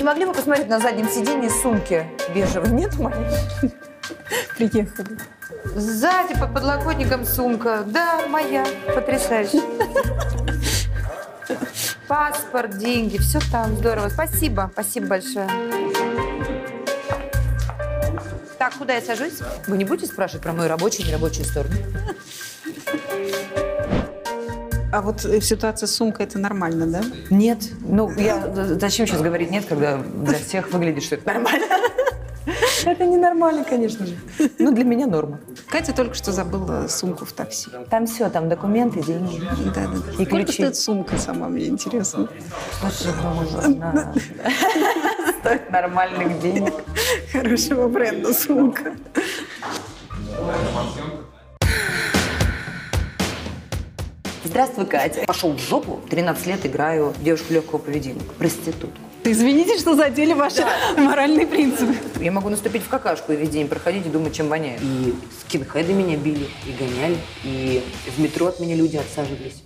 не, могли бы посмотреть на заднем сиденье сумки бежевой? Нет моей? Приехали. Сзади под подлокотником сумка. Да, моя. Потрясающе. Паспорт, деньги, все там. Здорово. Спасибо. Спасибо большое. Так, куда я сажусь? Вы не будете спрашивать про мою рабочую и нерабочую сторону? А вот э, ситуация с сумкой это нормально, да? Нет. Ну, я зачем сейчас говорить нет, когда для всех выглядит, что это нормально? Это ненормально, конечно же. Ну, для меня норма. Катя только что забыла сумку в такси. Там все, там документы, деньги. Да, да. И Сколько ключи. стоит сумка сама, мне интересно. Слушай, ну, она стоит нормальных денег. Хорошего бренда сумка. Здравствуй, Катя. Пошел в жопу. 13 лет играю девушку легкого поведения. Проститутку. Извините, что задели ваши моральные принципы. Я могу наступить в какашку и весь день проходить и думать, чем воняет. И скинхеды меня били, и гоняли, и в метро от меня люди отсаживались.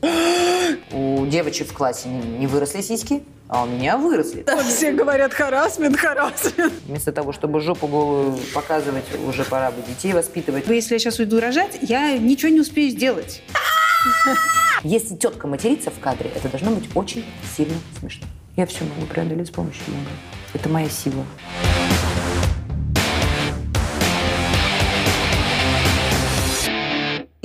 У девочек в классе не выросли сиськи, а у меня выросли. Вот все говорят харасмент, харасмент. Вместо того, чтобы жопу голую показывать, уже пора бы детей воспитывать. Вы, если я сейчас уйду рожать, я ничего не успею сделать. Если тетка матерится в кадре, это должно быть очень сильно смешно. Я все могу преодолеть с помощью юмора. Это моя сила.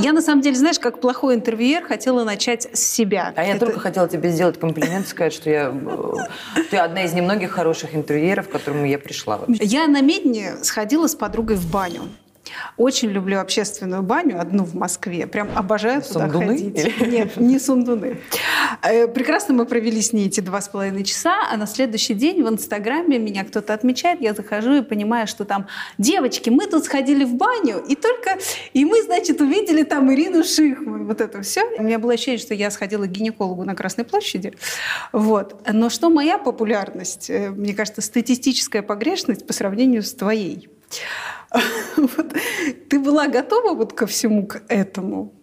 Я, на самом деле, знаешь, как плохой интервьюер, хотела начать с себя. А я Это- только хотела тебе сделать комплимент, сказать, что я, э, ты одна из немногих хороших интервьюеров, к которому я пришла. вообще. Я на Медне сходила с подругой в баню. Очень люблю общественную баню, одну в Москве. Прям обожаю туда Сундуны ходить. или? Нет, не сундуны. Э, Прекрасно мы провели с ней эти два с половиной часа, а на следующий день в Инстаграме меня кто-то отмечает, я захожу и понимаю, что там, девочки, мы тут сходили в баню, и только, и мы, значит, увидели там Ирину Шихман, вот это все. У меня было ощущение, что я сходила к гинекологу на Красной площади. Вот. Но что моя популярность, э, мне кажется, статистическая погрешность по сравнению с твоей. Вот. Ты была готова вот ко всему к этому?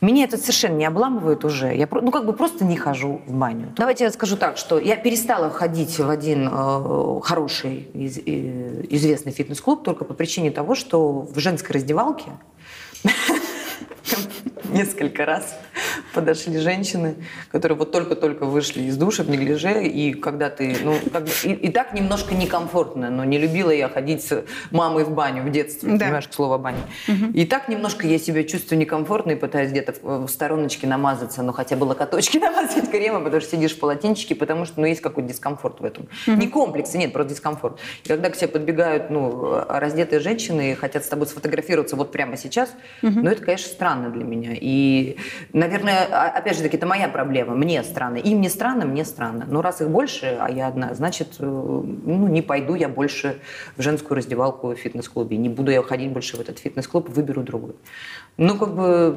Меня это совершенно не обламывает уже. Я ну, как бы просто не хожу в баню. Давайте я скажу так, что я перестала ходить в один э, хороший, из- э, известный фитнес-клуб только по причине того, что в женской раздевалке несколько раз подошли женщины, которые вот только-только вышли из душа в неглиже, и когда ты, ну, как бы, и, и так немножко некомфортно, но не любила я ходить с мамой в баню в детстве, Да. понимаешь, к слову о бане. И так немножко я себя чувствую некомфортно и пытаюсь где-то в, стороночке намазаться, ну, хотя бы локоточки намазать кремом, потому что сидишь в полотенчике, потому что, ну, есть какой-то дискомфорт в этом. Не комплексы, нет, просто дискомфорт. И когда к тебе подбегают, ну, раздетые женщины и хотят с тобой сфотографироваться вот прямо сейчас, ну, это, конечно, странно для меня. И, наверное, а- опять же таки, это моя проблема. Мне странно. Им не странно, мне странно. Но раз их больше, а я одна, значит, э, ну, не пойду я больше в женскую раздевалку в фитнес-клубе. Не буду я ходить больше в этот фитнес-клуб, выберу другой. Ну, как бы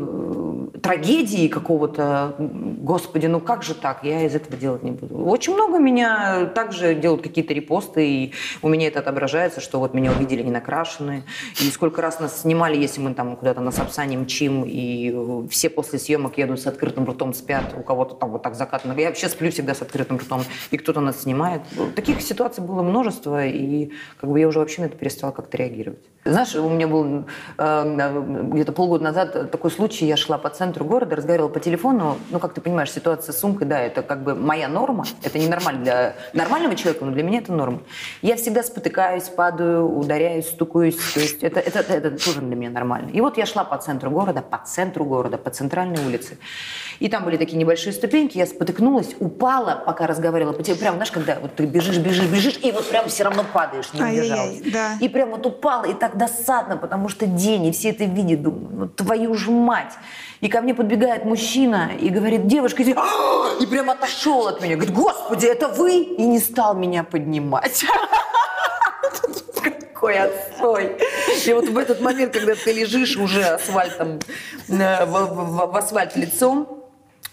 э, трагедии какого-то, господи, ну как же так? Я из этого делать не буду. Очень много меня также делают какие-то репосты, и у меня это отображается, что вот меня увидели не накрашенные. И сколько раз нас снимали, если мы там куда-то на Сапсане мчим, и э, все после съемок едут с открытым ртом, спят, у кого-то там вот так закатано. Я вообще сплю всегда с открытым ртом, и кто-то нас снимает. Таких ситуаций было множество, и как бы я уже вообще на это перестала как-то реагировать. Знаешь, у меня был э, где-то полгода назад такой случай, я шла по центру города, разговаривала по телефону, ну, как ты понимаешь, ситуация с сумкой, да, это как бы моя норма, это не нормально для нормального человека, но для меня это норма. Я всегда спотыкаюсь, падаю, ударяюсь, стукаюсь, то есть это, это, это тоже для меня нормально. И вот я шла по центру города, по центру города, по центральной улице, и там были такие небольшие ступеньки, я спотыкнулась, упала, пока разговаривала по телефону, прям, знаешь, когда вот ты бежишь, бежишь, бежишь, и вот прям все равно падаешь, не Ай-яй-яй, удержалась. да. И прям вот упала, и так досадно, потому что день, и все это видят, думаю, ну твою ж мать. И ко мне подбегает мужчина и говорит, девушка, иди. И прям отошел от меня. Говорит, господи, это вы? И не стал меня поднимать. Какой отстой. И вот в этот момент, когда ты лежишь уже асфальтом, э, в, в- в асфальт лицом,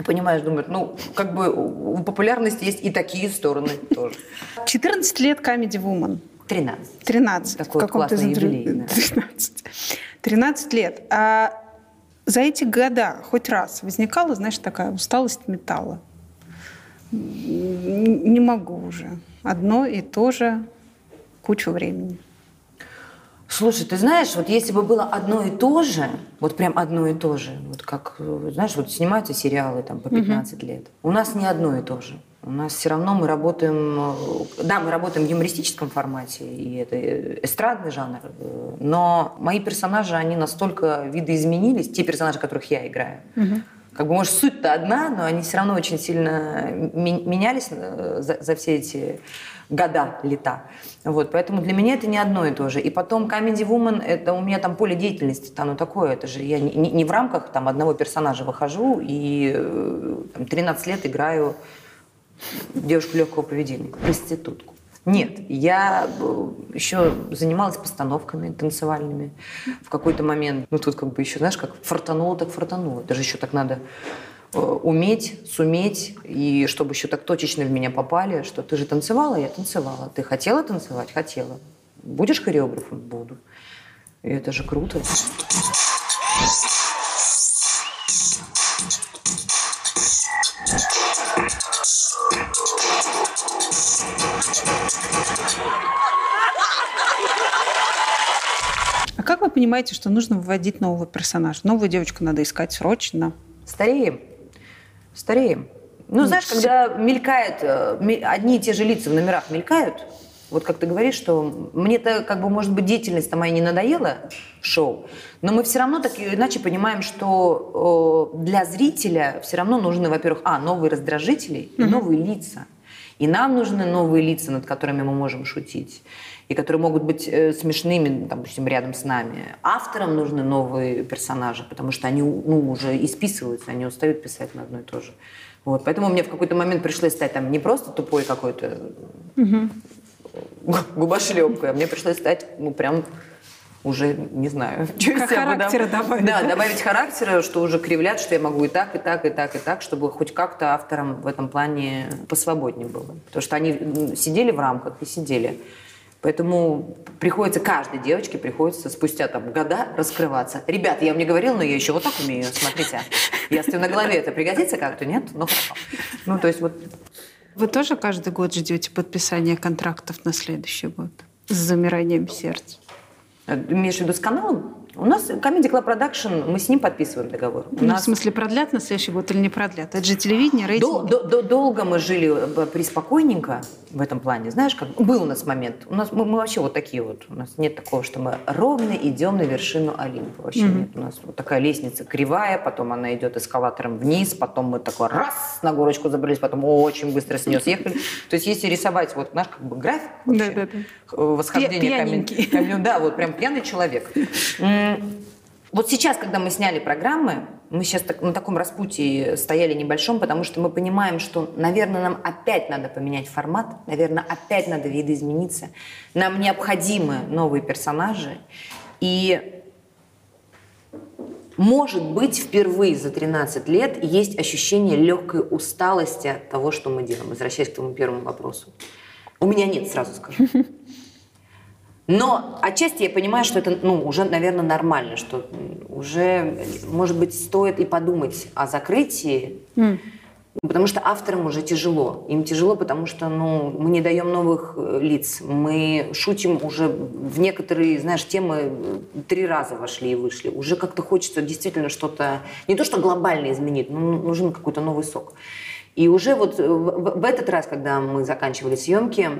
Понимаешь, думают, ну, как бы у популярности есть и такие стороны тоже. 14 лет Comedy Woman. 13. 13. Такой в каком-то интервью. 13. 13 лет. А за эти года хоть раз возникала, знаешь, такая усталость металла? Не могу уже. Одно и то же кучу времени. Слушай, ты знаешь, вот если бы было одно и то же, вот прям одно и то же, вот как, знаешь, вот снимаются сериалы там по 15 угу. лет, у нас не одно и то же. У нас все равно мы работаем, да, мы работаем в юмористическом формате, и это эстрадный жанр, но мои персонажи, они настолько видоизменились, те персонажи, которых я играю. Угу. Как бы, может, суть-то одна, но они все равно очень сильно менялись э, за, за все эти года, лета. Вот, поэтому для меня это не одно и то же. И потом Comedy Woman, это у меня там поле деятельности, там, ну, такое, это же я не, не в рамках там одного персонажа выхожу и э, там, 13 лет играю девушку легкого поведения, проститутку. Нет, я э, еще занималась постановками танцевальными в какой-то момент. Ну, тут как бы еще, знаешь, как фартануло, так фартануло. Даже еще так надо уметь, суметь, и чтобы еще так точечно в меня попали, что ты же танцевала, я танцевала. Ты хотела танцевать? Хотела. Будешь хореографом? Буду. И это же круто. А как вы понимаете, что нужно выводить нового персонажа? Новую девочку надо искать срочно. Стареем стареем. Ну, знаешь, когда мелькает, э, одни и те же лица в номерах мелькают, вот как ты говоришь, что мне-то, как бы, может быть, деятельность моя не надоела, шоу, но мы все равно так или иначе понимаем, что для зрителя все равно нужны, во-первых, а, новые раздражители и новые лица. И нам нужны новые лица, над которыми мы можем шутить и которые могут быть э, смешными, допустим, рядом с нами. Авторам нужны новые персонажи, потому что они ну, уже исписываются, они устают писать на одно и то же. Вот. Поэтому мне в какой-то момент пришлось стать там не просто тупой какой-то угу. губошлепкой, а мне пришлось стать ну прям уже не знаю, что характера добавить. Да, добавить характера, что уже кривлят, что я могу и так, и так, и так, и так, чтобы хоть как-то авторам в этом плане посвободнее было. Потому что они сидели в рамках и сидели. Поэтому приходится, каждой девочке приходится спустя там года раскрываться. Ребята, я вам не говорила, но я еще вот так умею, смотрите. Стою на голове, это пригодится как-то, нет? Ну, хорошо. Ну, то есть вот... Вы тоже каждый год ждете подписания контрактов на следующий год? С замиранием сердца? Имеешь в виду с каналом? У нас Comedy Club Production, мы с ним подписываем договор. У ну, нас... В смысле, продлят на следующий год или не продлят? Это же телевидение, рейтинг. Дол- дол- долго мы жили э, приспокойненько в этом плане. Знаешь, как был у нас момент. У нас мы, мы вообще вот такие вот. У нас нет такого, что мы ровно идем на вершину Олимпа. Вообще mm-hmm. нет. У нас вот такая лестница кривая, потом она идет эскалатором вниз, потом мы такой раз на горочку забрались, потом очень быстро с нее съехали. То есть если рисовать вот наш как бы график вообще, да, да, да. восхождения камень, да, вот прям пьяный человек. Вот сейчас, когда мы сняли программы, мы сейчас так, на таком распутии стояли небольшом, потому что мы понимаем, что, наверное, нам опять надо поменять формат, наверное, опять надо видоизмениться. Нам необходимы новые персонажи. И, может быть, впервые за 13 лет есть ощущение легкой усталости от того, что мы делаем, возвращаясь к твоему первому вопросу. У меня нет, сразу скажу. Но отчасти я понимаю, что это ну, уже, наверное, нормально, что уже, может быть, стоит и подумать о закрытии, mm. потому что авторам уже тяжело. Им тяжело, потому что ну, мы не даем новых э, лиц. Мы шутим уже в некоторые, знаешь, темы три раза вошли и вышли. Уже как-то хочется действительно что-то, не то что глобально изменить, но нужен какой-то новый сок. И уже вот в, в этот раз, когда мы заканчивали съемки,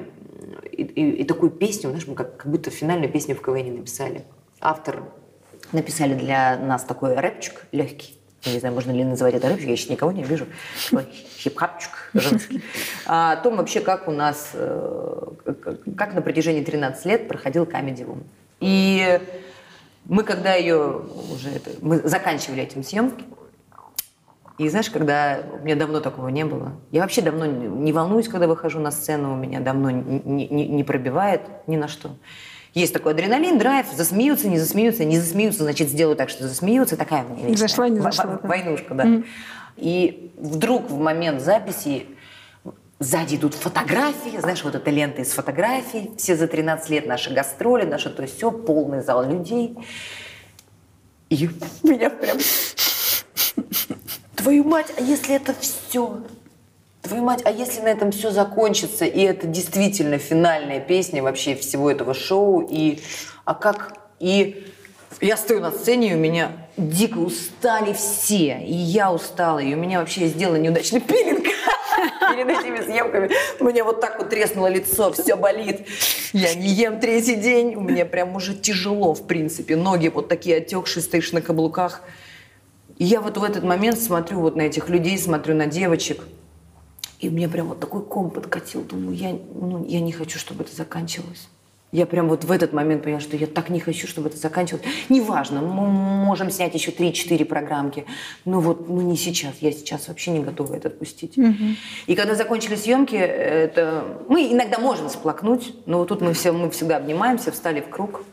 и, и, и такую песню, знаешь, мы как, как будто финальную песню в КВН написали. Автор написали для нас такой рэпчик легкий. Не знаю, можно ли называть это рэпчик, я еще никого не вижу. Хип-хапчик женский. А о том вообще, как у нас, э, как на протяжении 13 лет проходил Comedy Room. И мы, когда ее уже, это, мы заканчивали этим съемки, и знаешь, когда у меня давно такого не было, я вообще давно не волнуюсь, когда выхожу на сцену, у меня давно не, не, не пробивает ни на что. Есть такой адреналин, драйв, засмеются, не засмеются, не засмеются, значит, сделаю так, что засмеются. Такая у меня вещь. Зашла, не зашла. Да. Войнушка, да. Mm-hmm. И вдруг в момент записи Сзади идут фотографии, знаешь, вот эта лента из фотографий, все за 13 лет наши гастроли, наше то есть все, полный зал людей. И меня прям... Твою мать, а если это все? Твою мать, а если на этом все закончится, и это действительно финальная песня вообще всего этого шоу, и... А как... И я стою на сцене, и у меня дико устали все, и я устала, и у меня вообще сделала неудачный пилинг перед этими съемками. Мне вот так вот треснуло лицо, все болит. Я не ем третий день, мне прям уже тяжело, в принципе. Ноги вот такие отекшие, стоишь на каблуках. И я вот в этот момент смотрю вот на этих людей, смотрю на девочек. И мне прям вот такой ком подкатил. Думаю, я, ну, я не хочу, чтобы это заканчивалось. Я прям вот в этот момент поняла, что я так не хочу, чтобы это заканчивалось. Неважно, мы можем снять еще 3-4 программки, но вот ну не сейчас. Я сейчас вообще не готова это отпустить. Угу. И когда закончились съемки, это... мы иногда можем сплакнуть, но вот тут мы, все, мы всегда обнимаемся, встали в круг,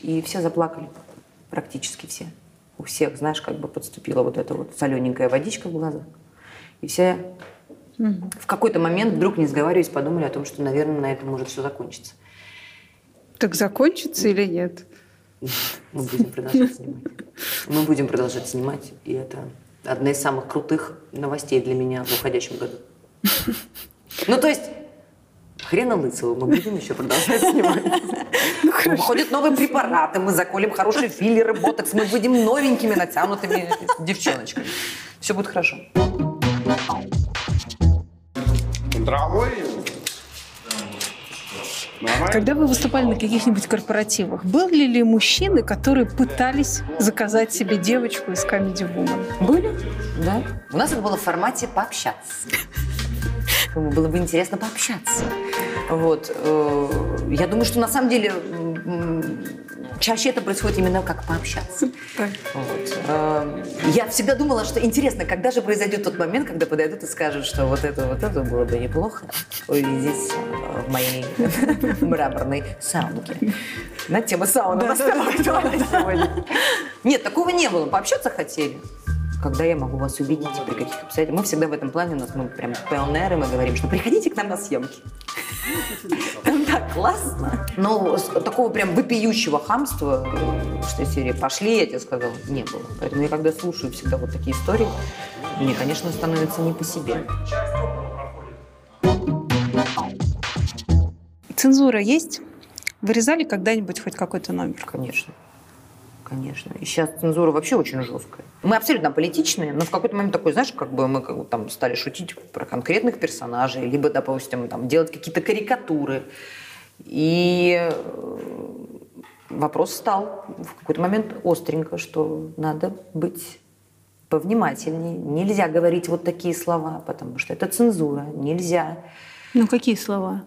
и все заплакали. Практически все. У всех, знаешь, как бы подступила вот эта вот солененькая водичка в глаза. И все угу. в какой-то момент вдруг, не сговариваясь, подумали о том, что, наверное, на этом может все закончиться. Так закончится или нет? Мы будем продолжать снимать. Мы будем продолжать снимать, и это одна из самых крутых новостей для меня в уходящем году. Ну, то есть, хрена лысого, мы будем еще продолжать снимать. Ну, Выходят новые препараты, мы заколем хорошие филлеры, ботокс, мы будем новенькими, натянутыми девчоночками. Все будет хорошо. Дорогой когда вы выступали на каких-нибудь корпоративах, были ли мужчины, которые пытались заказать себе девочку из Comedy Woman? Были, да. У нас это было в формате пообщаться. Было бы интересно пообщаться. Вот. Э, я думаю, что на самом деле чаще это происходит именно как пообщаться. Вот. Э, я всегда думала, что интересно, когда же произойдет тот момент, когда подойдут и скажут, что вот это, вот это было бы неплохо увидеть э, в моей мраморной саунке. На тема сауна да, да, сегодня. Нет, такого не было. Пообщаться хотели когда я могу вас увидеть, при каких обстоятельствах. Мы всегда в этом плане, у нас мы прям пионеры, мы говорим, что приходите к нам на съемки. Там так классно. Но такого прям вопиющего хамства, что серии «пошли», я тебе сказала, не было. Поэтому я когда слушаю всегда вот такие истории, мне, конечно, становится не по себе. Цензура есть? Вырезали когда-нибудь хоть какой-то номер? Конечно конечно. И сейчас цензура вообще очень жесткая. Мы абсолютно политичные, но в какой-то момент такой, знаешь, как бы мы как бы, там стали шутить про конкретных персонажей, либо, допустим, там, делать какие-то карикатуры. И э, вопрос стал в какой-то момент остренько, что надо быть повнимательнее. Нельзя говорить вот такие слова, потому что это цензура. Нельзя. Ну, какие слова?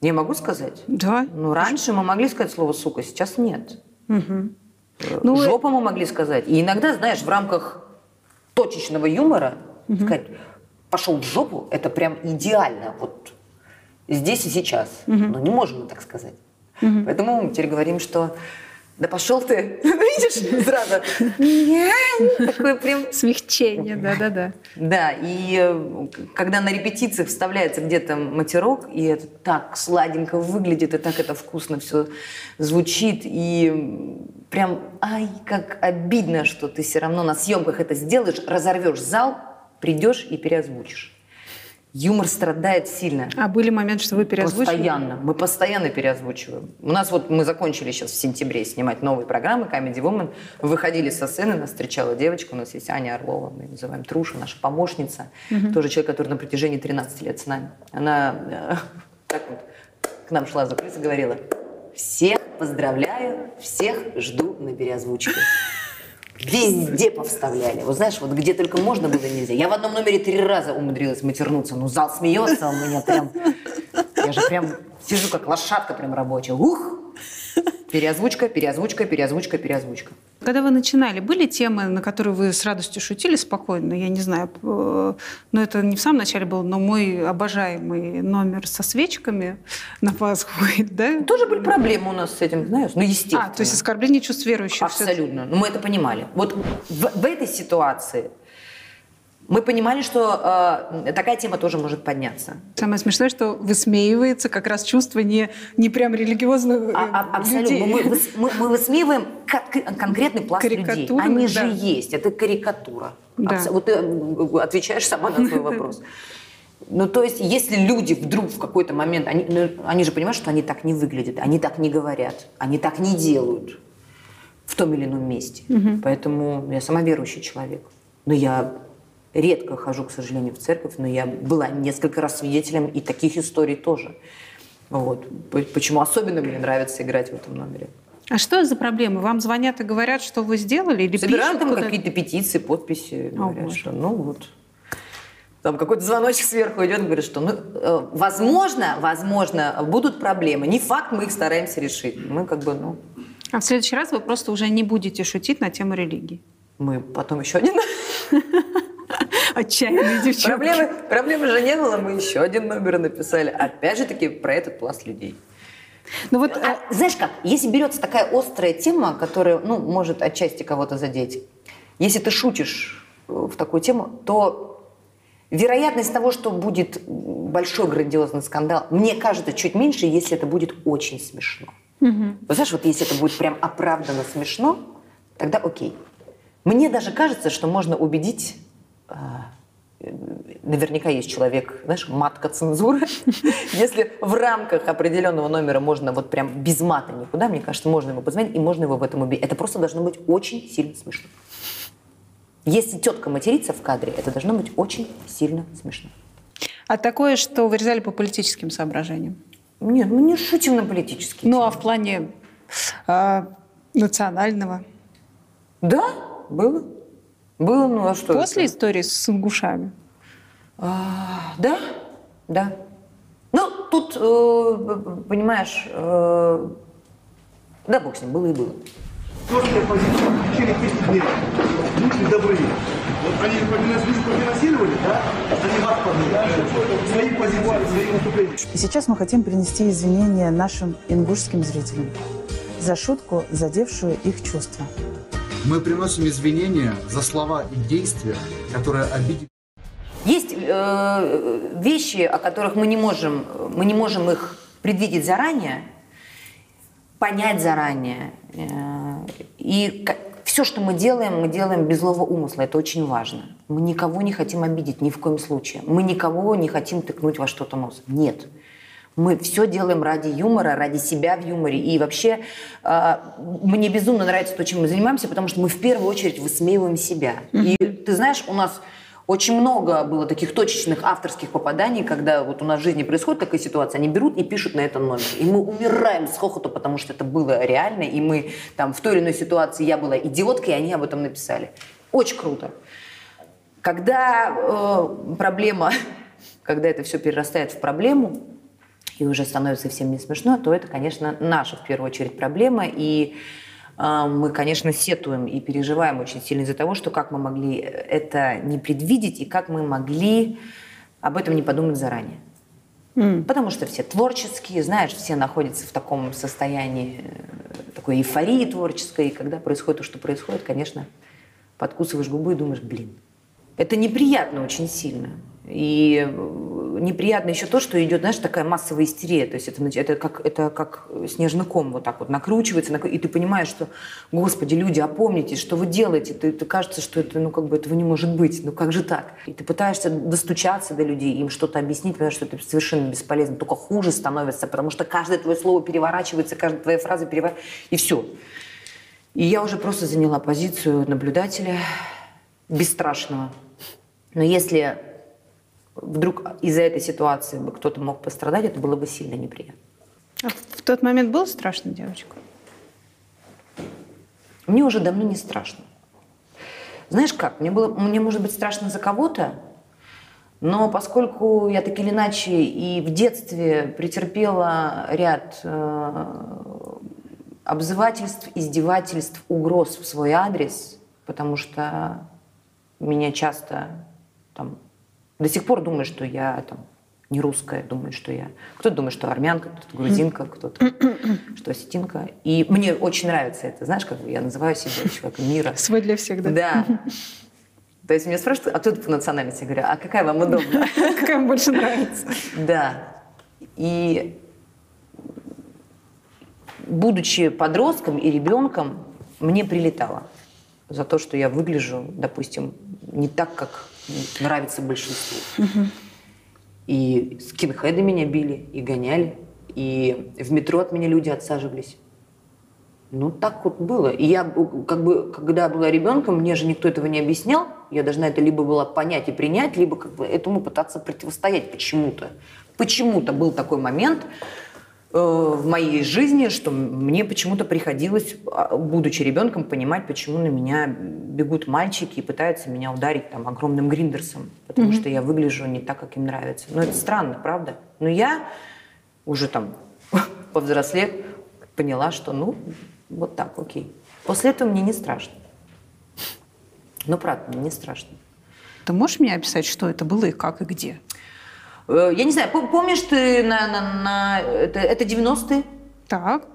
Я могу сказать? Да. Ну, раньше мы могли сказать слово «сука», сейчас нет. Угу. Ну, Жопа мы могли сказать. И иногда, знаешь, в рамках точечного юмора угу. сказать «пошел в жопу» – это прям идеально. Вот здесь и сейчас. Угу. Но не можем мы так сказать. Угу. Поэтому мы теперь говорим, что да пошел ты, видишь, сразу. Такое прям... Смягчение, да-да-да. Да, и э, когда на репетициях вставляется где-то матерок, и это так сладенько выглядит, и так это вкусно все звучит, и прям, ай, как обидно, что ты все равно на съемках это сделаешь, разорвешь зал, придешь и переозвучишь. Юмор страдает сильно. А были моменты, что вы переозвучивали? Постоянно. Мы постоянно переозвучиваем. У нас вот мы закончили сейчас в сентябре снимать новые программы Comedy Woman. Выходили со сцены, нас встречала девочка. У нас есть Аня Орлова, мы ее называем Труша, наша помощница. Угу. Тоже человек, который на протяжении 13 лет с нами. Она э, так вот к нам шла за и говорила, всех поздравляю, всех жду на переозвучке. Везде повставляли. Вот знаешь, вот где только можно было нельзя. Я в одном номере три раза умудрилась матернуться. Ну, зал смеется, у меня прям... Я же прям сижу как лошадка прям рабочая. Ух! Переозвучка, переозвучка, переозвучка, переозвучка. Когда вы начинали, были темы, на которые вы с радостью шутили спокойно? Я не знаю, э, но это не в самом начале был, но мой обожаемый номер со свечками на Пасху, да? Тоже были проблемы у нас с этим, знаешь, ну естественно. А, то есть оскорбление чувств верующих. Абсолютно, но ну, мы это понимали. Вот в, в этой ситуации мы понимали, что э, такая тема тоже может подняться. Самое смешное, что высмеивается как раз чувство не, не прям религиозных а, а, Абсолютно. людей. Мы, мы, мы высмеиваем конкретный пласт людей. Они да. же есть. Это карикатура. Да. Вот ты э, отвечаешь сама на свой вопрос. Ну, то есть, если люди вдруг в какой-то момент, они, ну, они же понимают, что они так не выглядят, они так не говорят, они так не делают в том или ином месте. Угу. Поэтому я сама верующий человек. Но я редко хожу, к сожалению, в церковь, но я была несколько раз свидетелем и таких историй тоже. Вот. Почему особенно мне нравится играть в этом номере. А что за проблемы? Вам звонят и говорят, что вы сделали? Или Собираем там какие-то петиции, подписи. Говорят, О, что ну вот там какой-то звоночек сверху идет, говорит, что ну, э, возможно, возможно, будут проблемы. Не факт, мы их стараемся решить. Мы как бы, ну... А в следующий раз вы просто уже не будете шутить на тему религии? Мы потом еще один Отчаянные девчонки. Проблемы, проблемы же не было, мы еще один номер написали. Опять же таки про этот пласт людей. Ну вот, а, знаешь как, если берется такая острая тема, которая, ну, может отчасти кого-то задеть, если ты шутишь в такую тему, то вероятность того, что будет большой грандиозный скандал, мне кажется, чуть меньше, если это будет очень смешно. Угу. Вот знаешь, вот если это будет прям оправданно смешно, тогда окей. Мне даже кажется, что можно убедить а, наверняка есть человек, знаешь, матка цензуры. Если в рамках определенного номера можно вот прям без мата никуда, мне кажется, можно ему позвонить и можно его в этом убить. Это просто должно быть очень сильно смешно. Если тетка матерится в кадре, это должно быть очень сильно смешно. А такое, что вырезали по политическим соображениям? Нет, мы не шутим на политические Ну, темы. а в плане э, национального? Да, было. Было, ну а что После это? истории с ингушами? А, да, да. Ну, тут, э, понимаешь, э, да, бог с ним, было и было. Жесткая позиция в течение 10 дней. Будьте добры. Вот они профинансировали, да? Они вас подняли. Свои позиции, свои выступления. И сейчас мы хотим принести извинения нашим ингушским зрителям за шутку, задевшую их чувства. Мы приносим извинения за слова и действия, которые обидели. Есть э, вещи, о которых мы не можем, мы не можем их предвидеть заранее, понять заранее. Э, и все, что мы делаем, мы делаем без злого умысла. Это очень важно. Мы никого не хотим обидеть ни в коем случае. Мы никого не хотим тыкнуть во что-то нос. Нет. Мы все делаем ради юмора, ради себя в юморе. И вообще э, мне безумно нравится то, чем мы занимаемся, потому что мы в первую очередь высмеиваем себя. И ты знаешь, у нас очень много было таких точечных авторских попаданий, когда вот у нас в жизни происходит такая ситуация, они берут и пишут на этом номер. И мы умираем с хохоту, потому что это было реально, и мы там в той или иной ситуации, я была идиоткой, и они об этом написали. Очень круто. Когда э, проблема, когда это все перерастает в проблему, и уже становится совсем не смешно, то это, конечно, наша в первую очередь проблема. И э, мы, конечно, сетуем и переживаем очень сильно из-за того, что как мы могли это не предвидеть и как мы могли об этом не подумать заранее. Mm. Потому что все творческие, знаешь, все находятся в таком состоянии э, такой эйфории творческой, и когда происходит то, что происходит, конечно, подкусываешь губы и думаешь, блин, это неприятно очень сильно. И э, неприятно еще то, что идет, знаешь, такая массовая истерия. То есть это, это, как, это как снежный ком вот так вот накручивается, и ты понимаешь, что, господи, люди, опомнитесь, что вы делаете? Ты, ты кажется, что это, ну, как бы этого не может быть. Ну, как же так? И ты пытаешься достучаться до людей, им что-то объяснить, потому что это совершенно бесполезно. Только хуже становится, потому что каждое твое слово переворачивается, каждая твоя фраза переворачивается, и все. И я уже просто заняла позицию наблюдателя бесстрашного. Но если вдруг из-за этой ситуации бы кто-то мог пострадать, это было бы сильно неприятно. А в тот момент было страшно девочка? Мне уже давно не страшно. Знаешь как, мне, было, мне может быть страшно за кого-то, но поскольку я так или иначе и в детстве претерпела ряд э, обзывательств, издевательств, угроз в свой адрес, потому что меня часто там до сих пор думают, что я там не русская, думают, что я... Кто-то думает, что армянка, кто-то грузинка, кто-то что осетинка. И мне очень нравится это. Знаешь, как я называю себя человеком мира. Свой для всех, да? Да. То есть меня спрашивают, а кто ты по национальности? Я говорю, а какая вам удобна? Какая вам больше нравится? Да. И будучи подростком и ребенком, мне прилетало за то, что я выгляжу, допустим, не так, как нравится большинству. И скинхеды меня били и гоняли, и в метро от меня люди отсаживались. Ну, так вот было. И я, как бы, когда была ребенком, мне же никто этого не объяснял. Я должна это либо была понять и принять, либо как бы этому пытаться противостоять почему-то. Почему-то был такой момент в моей жизни, что мне почему-то приходилось, а, будучи ребенком, понимать, почему на меня бегут мальчики и пытаются меня ударить там огромным гриндерсом, потому что я выгляжу не так, как им нравится. Ну, это странно, правда? Но я уже там повзрослев поняла, что ну, вот так, окей. После этого мне не страшно. Ну, правда, мне не страшно. Ты можешь мне описать, что это было и как, и где? Э, Я не знаю, пом- помнишь ты на, на- на- это, это 90-е? Так.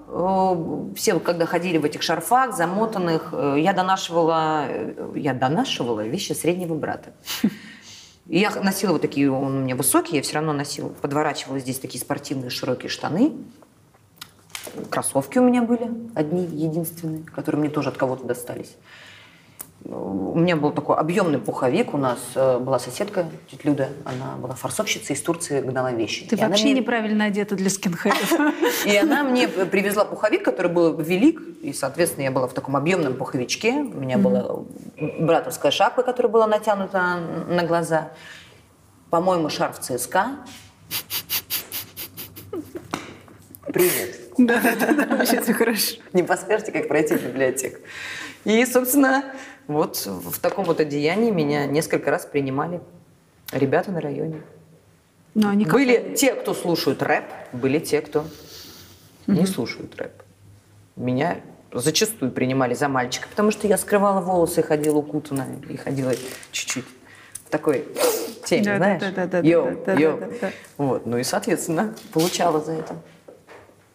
Все, когда ходили в этих шарфах, замотанных, э, я донашивала, э, я донашивала вещи среднего брата. И я носила вот такие, он у меня высокий, я все равно носила, подворачивала здесь такие спортивные широкие штаны. Кроссовки у меня были одни, единственные, которые мне тоже от кого-то достались. У меня был такой объемный пуховик. У нас э, была соседка, тетя Люда, она была форсовщицей из Турции, гнала вещи. Ты И вообще мне- неправильно одета для скинхедов. и она мне привезла пуховик, который был велик, и, соответственно, я была в таком объемном пуховичке. У меня была братовская шапка, которая была натянута на глаза. По-моему, шарф ЦСКА. Привет. Да-да-да, вообще все хорошо. Не подскажете, как пройти в библиотеку. И, собственно, вот в таком вот одеянии меня несколько раз принимали ребята на районе. Но они как- Были те, кто слушают рэп, были те, кто не слушают рэп. Меня зачастую принимали за мальчика, потому что я скрывала волосы, ходила укутанная и ходила чуть-чуть в такой теме, Да, знаешь? да, да, да, да, Йоу, да, да, йоу. да, да. Вот, ну и, соответственно, получала за это.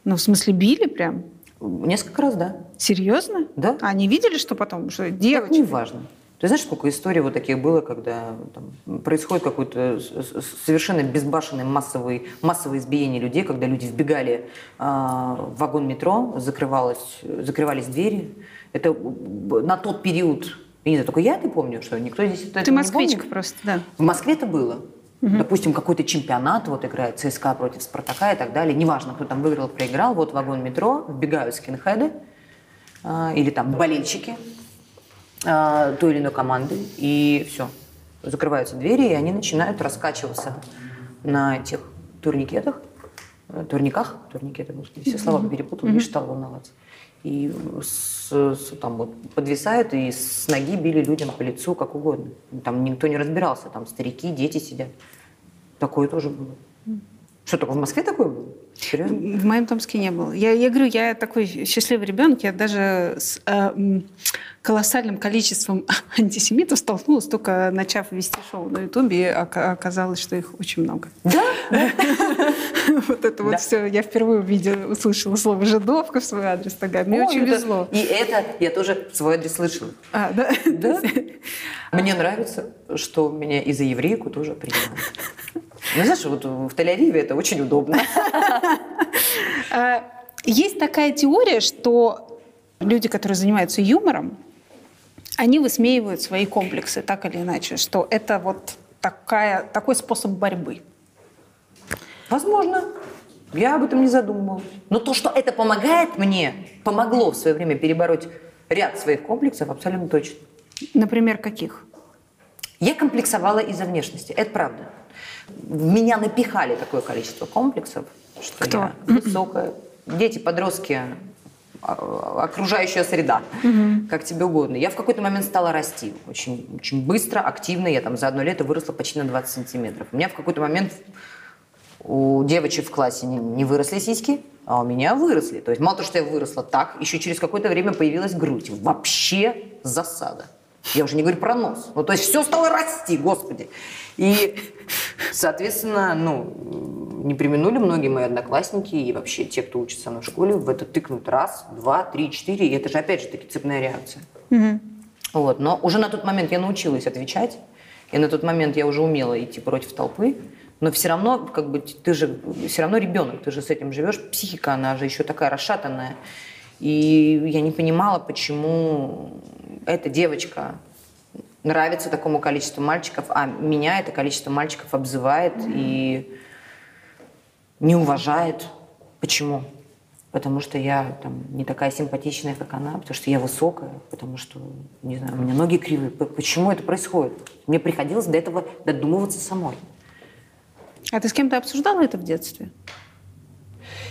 Ну, в смысле, били прям? Несколько раз, да. Серьезно? Да. А они видели, что потом? Что Так девочки? неважно. Ты знаешь, сколько историй вот таких было, когда там, происходит с- совершенно безбашенное массовое, массовое избиение людей, когда люди вбегали а, в вагон метро, закрывалось, закрывались двери. Это на тот период, я не знаю, только я это помню, что никто здесь Ты не москвичка помнит. просто, да. В Москве это было. Допустим, какой-то чемпионат, вот играет ЦСКА против Спартака и так далее. Неважно, кто там выиграл, проиграл. Вот вагон метро, вбегают скинхеды а, или там болельщики а, той или иной команды, и все. Закрываются двери, и они начинают раскачиваться на этих турникетах, э, турниках, турникеты, господи, все слова перепутала, видишь, стал волноваться. И с- с- там вот подвисают и с ноги били людям по лицу, как угодно. Там никто не разбирался, там старики, дети сидят. Такое тоже было. Что, только в Москве такое было? Серьезно? В моем Томске не было. Я, я говорю, я такой счастливый ребенок, я даже с э, колоссальным количеством антисемитов столкнулась, только начав вести шоу на Ютубе, оказалось, что их очень много. Да? Вот это вот все. Я впервые увидела, услышала слово «жидовка» в свой адрес тогда. Мне очень везло. И это я тоже свой адрес слышала. А, да? Да. Мне нравится, что меня и за еврейку тоже принимают. Ну, знаешь, вот в Тель-Авиве это очень удобно. А, Есть такая теория, что люди, которые занимаются юмором, они высмеивают свои комплексы так или иначе, что это вот такая, такой способ борьбы. Возможно. Я об этом не задумывалась. Но то, что это помогает мне, помогло в свое время перебороть ряд своих комплексов, абсолютно точно. Например, каких? Я комплексовала из-за внешности, это правда. В меня напихали такое количество комплексов, что Кто? я высокая. Дети, подростки, окружающая среда, как тебе угодно. Я в какой-то момент стала расти очень, очень быстро, активно. Я там за одно лето выросла почти на 20 сантиметров. У меня в какой-то момент у девочек в классе не, не выросли сиськи, а у меня выросли. То есть мало того, что я выросла так, еще через какое-то время появилась грудь. Вообще засада. Я уже не говорю про нос. Ну, то есть все стало расти, господи. И, соответственно, ну, не применули многие мои одноклассники и вообще те, кто учится со мной в школе, в это тыкнуть раз, два, три, четыре. И это же, опять же, таки цепная реакция. Вот. Но уже на тот момент я научилась отвечать, и на тот момент я уже умела идти против толпы, но все равно, как бы, ты же все равно ребенок, ты же с этим живешь. Психика, она же еще такая расшатанная. И я не понимала, почему эта девочка нравится такому количеству мальчиков, а меня это количество мальчиков обзывает и не уважает. Почему? Потому что я там, не такая симпатичная, как она, потому что я высокая, потому что, не знаю, у меня ноги кривые. Почему это происходит? Мне приходилось до этого додумываться самой. А ты с кем-то обсуждала это в детстве?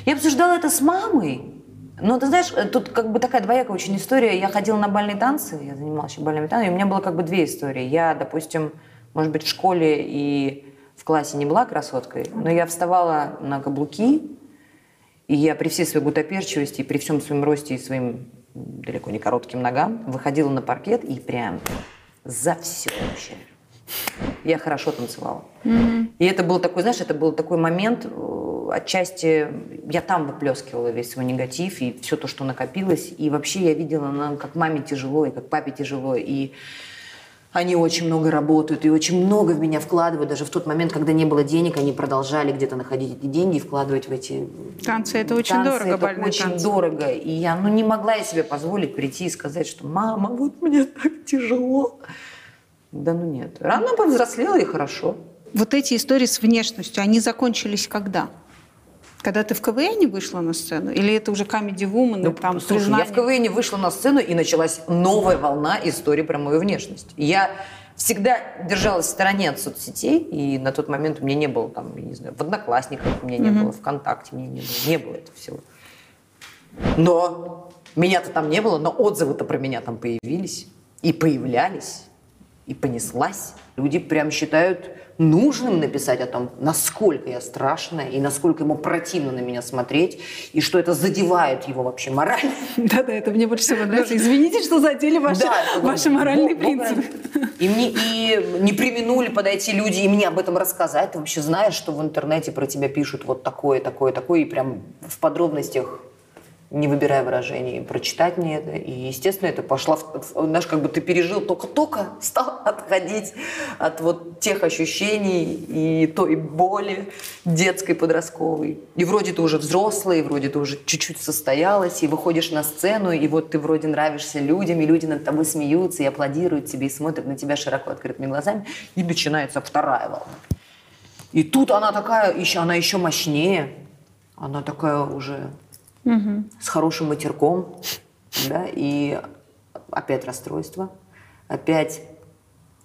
Я обсуждала это с мамой. Но ты знаешь, э, тут как бы такая двоякая очень история. Я ходила на бальные танцы, я занималась еще бальными танцами, и у меня было как бы две истории. Я, допустим, может быть, в школе и в классе не была красоткой, но я вставала на каблуки, и я при всей своей гутоперчивости, при всем своем росте и своим далеко не коротким ногам выходила на паркет и прям за все вообще. Я хорошо танцевала. И это был такой, знаешь, это был такой момент, э, отчасти я там выплескивала весь свой негатив и все то, что накопилось. И вообще я видела, нам, как маме тяжело, и как папе тяжело. И они очень много работают и очень много в меня вкладывают. Даже в тот момент, когда не было денег, они продолжали где-то находить эти деньги и вкладывать в эти Танцы это очень танцы. дорого, Это очень танцы. дорого. И я ну, не могла я себе позволить прийти и сказать, что «мама, вот мне так тяжело». Да ну нет. Рано повзрослела и хорошо. Вот эти истории с внешностью, они закончились когда? Когда ты в КВН вышла на сцену? Или это уже Comedy Woman, Ну, там слушай, признание? я в КВН вышла на сцену, и началась новая волна истории про мою внешность. Я всегда держалась в стороне от соцсетей, и на тот момент у меня не было там, я не знаю, в Одноклассниках у меня не было, ВКонтакте у меня не было, не было этого всего. Но меня-то там не было, но отзывы-то про меня там появились, и появлялись, и понеслась. Люди прям считают нужным написать о том, насколько я страшная, и насколько ему противно на меня смотреть, и что это задевает его вообще мораль. Да-да, это мне больше всего нравится. Извините, что задели ваши, Да, ваши моральные Бог принципы. ради. И мне и не применули подойти люди и мне об этом рассказать. Ты вообще знаешь, что в интернете про тебя пишут вот такое, такое, такое, и прям в подробностях не выбирая выражений, прочитать мне это. И, естественно, это пошла, знаешь, как бы ты пережил, только-только стал отходить от вот тех ощущений и той боли детской, подростковой. И вроде ты уже взрослый, и вроде ты уже чуть-чуть состоялась, и выходишь на сцену, и вот ты вроде нравишься людям, и люди над тобой смеются, и аплодируют тебе, и смотрят на тебя широко открытыми глазами, и начинается вторая волна. И тут она такая, еще, она еще мощнее, она такая уже с хорошим матерком, да, и опять расстройство, опять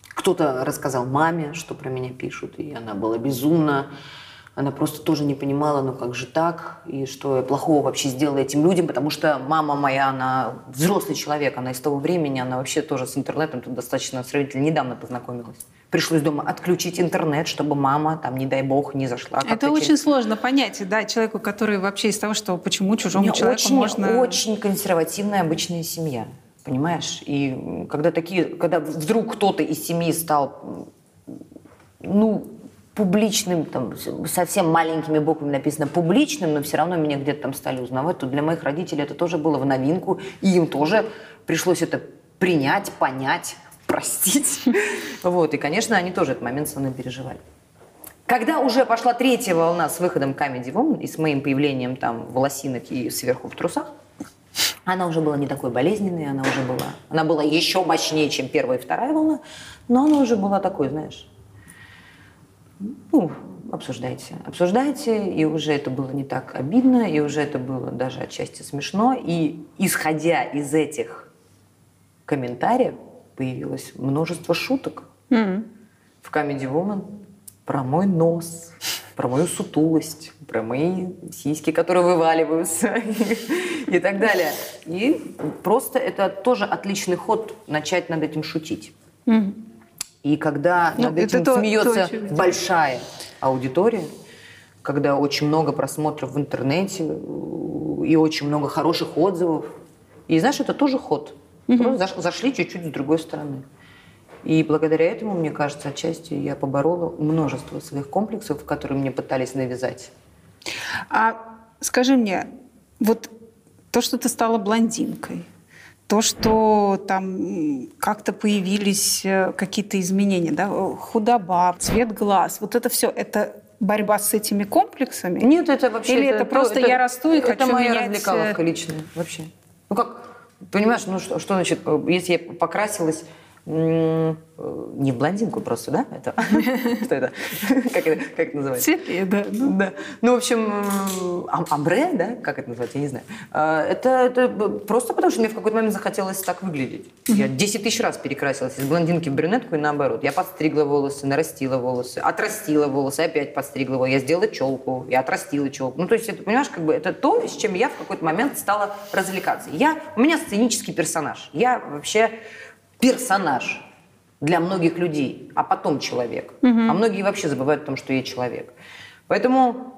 кто-то рассказал маме, что про меня пишут, и она была безумна, она просто тоже не понимала, ну как же так, и что я плохого вообще сделала этим людям, потому что мама моя, она взрослый человек, она из того времени, она вообще тоже с интернетом тут достаточно сравнительно недавно познакомилась. Пришлось дома отключить интернет, чтобы мама там, не дай бог, не зашла. Это через очень сложно понять, да, человеку, который вообще из того, что почему чужому меня человеку очень, можно... очень консервативная обычная семья, понимаешь? И когда такие, когда вдруг кто-то из семьи стал, ну, публичным, там, совсем маленькими буквами написано публичным, но все равно меня где-то там стали узнавать, то для моих родителей это тоже было в новинку, и им тоже пришлось это принять, понять, простить. Вот, и, конечно, они тоже этот момент со мной переживали. Когда уже пошла третья волна с выходом Comedy Woman и с моим появлением там волосинок и сверху в трусах, она уже была не такой болезненной, она уже была, она была еще мощнее, чем первая и вторая волна, но она уже была такой, знаешь, ну, обсуждайте, обсуждайте, и уже это было не так обидно, и уже это было даже отчасти смешно, и исходя из этих комментариев появилось множество шуток М. в Comedy Woman про мой нос, про мою сутулость, про мои сиськи, которые вываливаются и так далее. И просто это тоже отличный ход начать над этим шутить. И когда Ну, над этим то- смеется то, большая аудитория, когда очень много просмотров в интернете э, и очень много хороших отзывов. И знаешь, это тоже ход. Просто заш- зашли чуть-чуть с другой стороны. И благодаря этому, мне кажется, отчасти я поборола множество своих комплексов, которые мне пытались навязать. А скажи мне, вот то, что ты стала блондинкой, то, что там как-то появились э, какие-то изменения, да, худоба, цвет глаз, вот это все, это борьба с этими комплексами? Нет, это вообще... Или это просто я расту и это хочу моя менять, развлекаловка э, личная вообще. Ну как, понимаешь, ну что, что значит, э, если я покрасилась не в блондинку просто, да? Это что это? Как это как это называется? Светлее, да. ну. Да. Ну, в общем, ам- амбре, да, как это называется, я не знаю. А, Это, это просто потому, что мне в какой-то момент захотелось так выглядеть. Я 10 тысяч раз перекрасилась из блондинки в брюнетку и наоборот. Я подстригла волосы, нарастила волосы, отрастила волосы, опять подстригла волосы. Я сделала челку, я отрастила челку. Ну, то есть, это, понимаешь, как бы это то, с чем я в какой-то момент стала развлекаться. Я, у меня сценический персонаж. Я вообще персонаж для многих людей, а потом человек. А многие вообще забывают о том, что я человек. Поэтому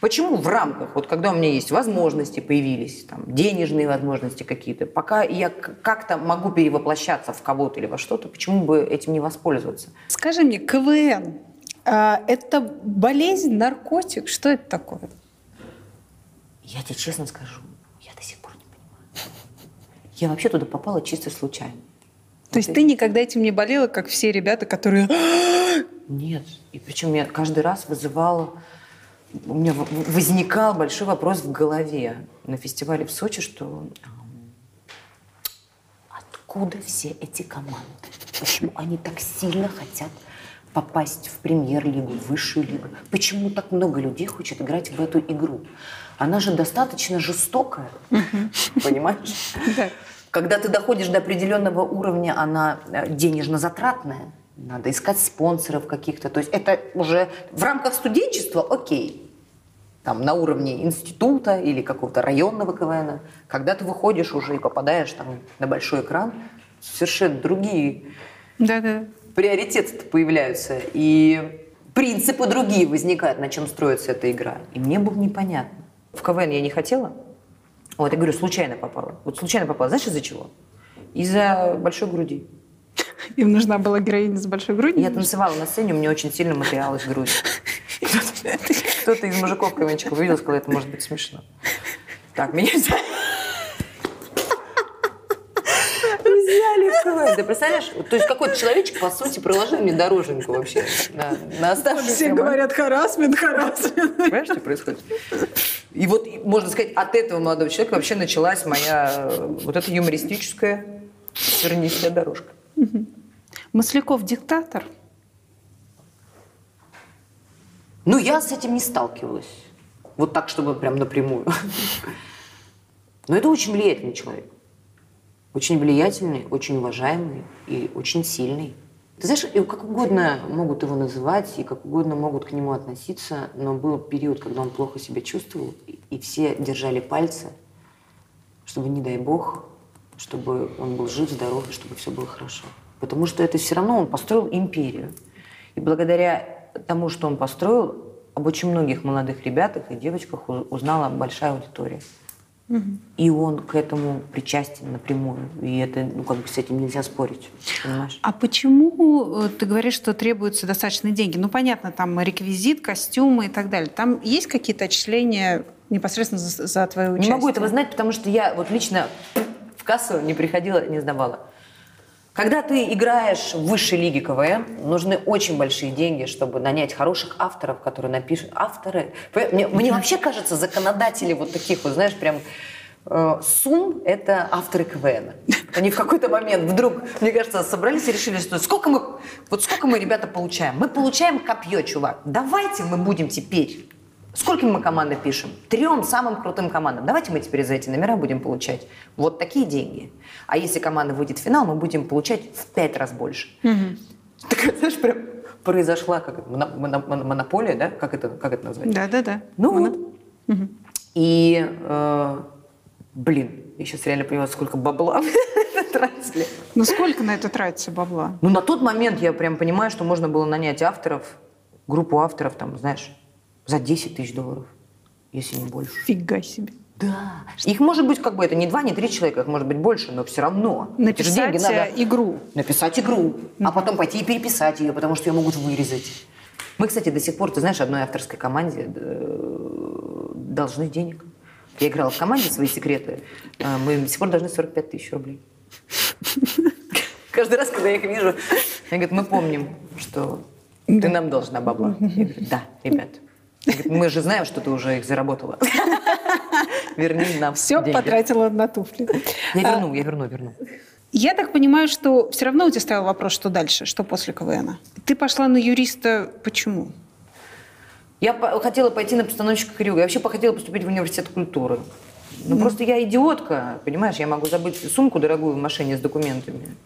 почему в рамках, вот когда у меня есть возможности появились, там, денежные возможности какие-то, пока я как-то могу перевоплощаться в кого-то или во что-то, почему бы этим не воспользоваться? Скажи мне, КВН, а, это болезнь, наркотик? Что это такое? Я тебе честно скажу, я до сих пор не понимаю. Я вообще туда попала чисто случайно. То есть ты никогда этим не болела, как все ребята, которые... Нет. И причем я каждый раз вызывала... У меня возникал большой вопрос в голове на фестивале в Сочи, что откуда все эти команды? Почему они так сильно хотят попасть в премьер-лигу, в высшую лигу? Почему так много людей хочет играть в эту игру? Она же достаточно жестокая, понимаешь? Да. Когда ты доходишь до определенного уровня, она э, денежно-затратная. Надо искать спонсоров каких-то. То есть это уже в рамках студенчества окей. Там на уровне института или какого-то районного КВН. Когда ты выходишь уже и попадаешь там на большой экран, совершенно другие Да-да. приоритеты появляются. И принципы другие возникают, на чем строится эта игра. И мне было непонятно. В КВН я не хотела. Вот, я говорю, случайно попала. Вот случайно попала. Знаешь, из-за чего? Из-за большой груди. Им нужна была героиня с большой грудью? Я танцевала на сцене, у меня очень сильно материалась грудь. Кто-то- из мужиков КВНчиков увидел, сказал, это может быть смешно. Так, меня взяли. Взяли в КВН. Ты представляешь? То есть какой-то человечек, по сути, проложил мне дороженьку вообще на, на оставшийся Все говорят харасмент, харасмент. Понимаешь, что происходит? И вот, можно сказать, от этого молодого человека вообще началась моя э, вот эта юмористическая тернистая дорожка. Масляков диктатор. Ну, я с этим не сталкивалась. Вот так, чтобы прям напрямую. Но это очень влиятельный человек. Очень влиятельный, очень уважаемый и очень сильный. Ты знаешь, как угодно могут его называть, и как угодно могут к нему относиться, но был период, когда он плохо себя чувствовал, и- все держали пальцы, чтобы, не дай бог, чтобы он был жив, здоров, и чтобы все было хорошо. Потому что это все равно он построил империю. И благодаря тому, что он построил, об очень многих молодых ребятах и девочках узнала большая аудитория. И он к этому причастен напрямую. И это, ну, как бы с этим нельзя спорить. Понимаешь? А почему э, ты говоришь, что требуются достаточные деньги? Ну, понятно, там реквизит, костюмы и так далее. Там есть какие-то отчисления непосредственно за, за твое участие? Не могу этого знать, потому что я вот лично в кассу не приходила, не сдавала. Когда ты играешь в высшей лиге КВН, нужны очень большие деньги, чтобы нанять хороших авторов, которые напишут. Авторы. Мне, мне вообще кажется, законодатели вот таких, вот знаешь, прям э, сумм – это авторы КВН. Они в какой-то момент вдруг, мне кажется, собрались и решили, что сколько мы, вот сколько мы, ребята, получаем? Мы получаем копье, чувак. Давайте мы будем теперь Сколько мы команды пишем? Трем самым крутым командам. Давайте мы теперь за эти номера будем получать вот такие деньги. А если команда выйдет в финал, мы будем получать в пять раз больше. Такая, знаешь, прям произошла как это, моно- моно- моно- монополия, да? Как это, как это назвать? Да-да-да. Ну вот. И, э, блин, я сейчас реально понимаю, сколько бабла тратили. Ну, сколько на это тратится бабла? Ну, на тот момент я прям понимаю, что можно было нанять авторов, группу авторов, там, знаешь, за 10 тысяч долларов, если не больше. Фига себе. Да. Их может быть как бы это не два, не три человека, их может быть больше, но все равно. Написать деньги надо э, игру. написать игру, а потом пойти и переписать ее, потому что ее могут вырезать. Мы, кстати, до сих пор, ты знаешь, одной авторской команде э, должны денег. Я играла в команде «Свои секреты», э, мы до сих пор должны 45 тысяч рублей. Каждый раз, когда я их вижу, они говорят, мы помним, что ты нам должна бабла. Я говорю, да, ребят. Мы же знаем, что ты уже их заработала. Верни нам Все деньги. потратила на туфли. Я верну, я верну, верну. Я так понимаю, что все равно у тебя стоял вопрос, что дальше, что после КВН. Ты пошла на юриста почему? Я хотела пойти на постановщика Крюга. Я вообще хотела поступить в университет культуры. Ну, просто я идиотка, понимаешь, я могу забыть сумку дорогую в машине с документами.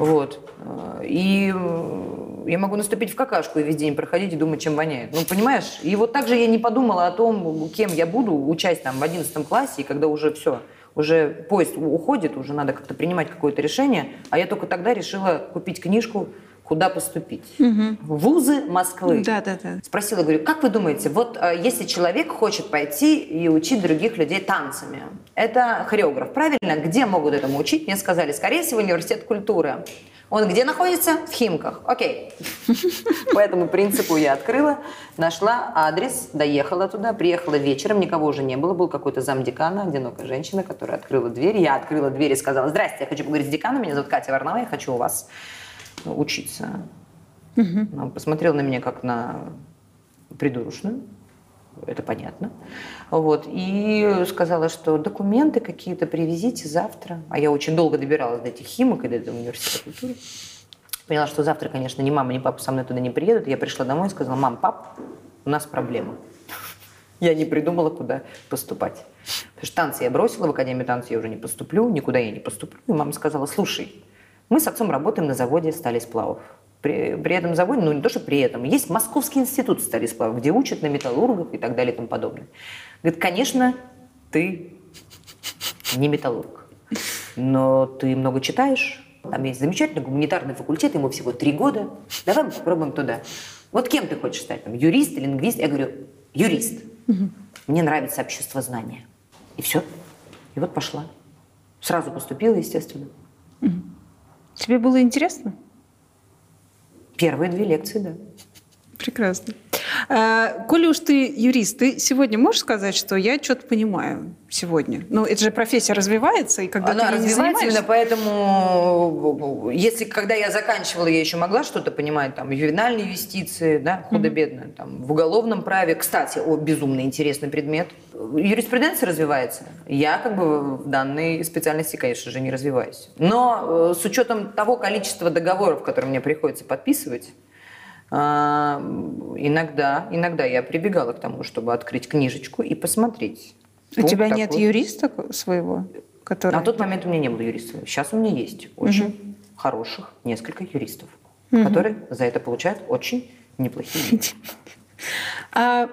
Вот. Э, И э, я могу наступить в какашку и весь день проходить и думать, чем воняет. Ну, понимаешь? И вот так же я не подумала о том, кем я буду, учась там в 11 классе, и когда уже все, уже поезд уходит, уже надо как-то принимать какое-то решение, а я только тогда решила купить книжку «Куда поступить?» Вузы Москвы. Да, да, да. Спросила, говорю, как вы думаете, вот э, если человек хочет пойти и учить других людей танцами, это хореограф, правильно? Где могут этому учить? Мне сказали, скорее всего, университет культуры. Он где находится? В Химках. Окей. По этому принципу я открыла, нашла адрес, доехала туда, приехала вечером, никого уже не было, был какой-то замдекана, одинокая женщина, которая открыла дверь. Я открыла дверь и сказала, здрасте, я хочу поговорить с деканом, меня зовут Катя Варнава, я хочу у вас учиться. Он посмотрел на меня как на придурочную, это понятно. Вот. И сказала, что документы какие-то привезите завтра. А я очень долго добиралась до этих химок и до этого университета культуры. Поняла, что завтра, конечно, ни мама, ни папа со мной туда не приедут. Я пришла домой и сказала, мам, пап, у нас проблема. Я не придумала, куда поступать. Потому что танцы я бросила, в Академию танцев я уже не поступлю, никуда я не поступлю. И мама сказала, слушай, мы с отцом работаем на заводе стали сплавов. При, при этом заводе, ну не то, что при этом, есть Московский институт стали сплавов, где учат на металлургов и так далее и тому подобное. Говорит, конечно, ты не металлург, но ты много читаешь, там есть замечательный гуманитарный факультет, ему всего три года, давай мы попробуем туда. Вот кем ты хочешь стать? Там, юрист, лингвист? Я говорю, юрист. Мне нравится общество знания. И все. И вот пошла. Сразу поступила, естественно. Тебе было интересно? Первые две лекции, да. Прекрасно. А, коли уж ты юрист, ты сегодня можешь сказать, что я что-то понимаю сегодня? Ну, это же профессия развивается, и когда Она ты развивается именно поэтому, если когда я заканчивала, я еще могла что-то понимать, там, ювенальные юстиции, да, худо-бедно, там, в уголовном праве. Кстати, о, безумно интересный предмет. Юриспруденция развивается. Я как бы в данной специальности, конечно же, не развиваюсь. Но э, с учетом того количества договоров, которые мне приходится подписывать, иногда, иногда я прибегала к тому, чтобы открыть книжечку и посмотреть. У Пункт тебя нет такой. юриста своего, который... На тот момент у меня не было юриста. Сейчас у меня есть очень хороших несколько юристов, которые за это получают очень неплохие деньги. А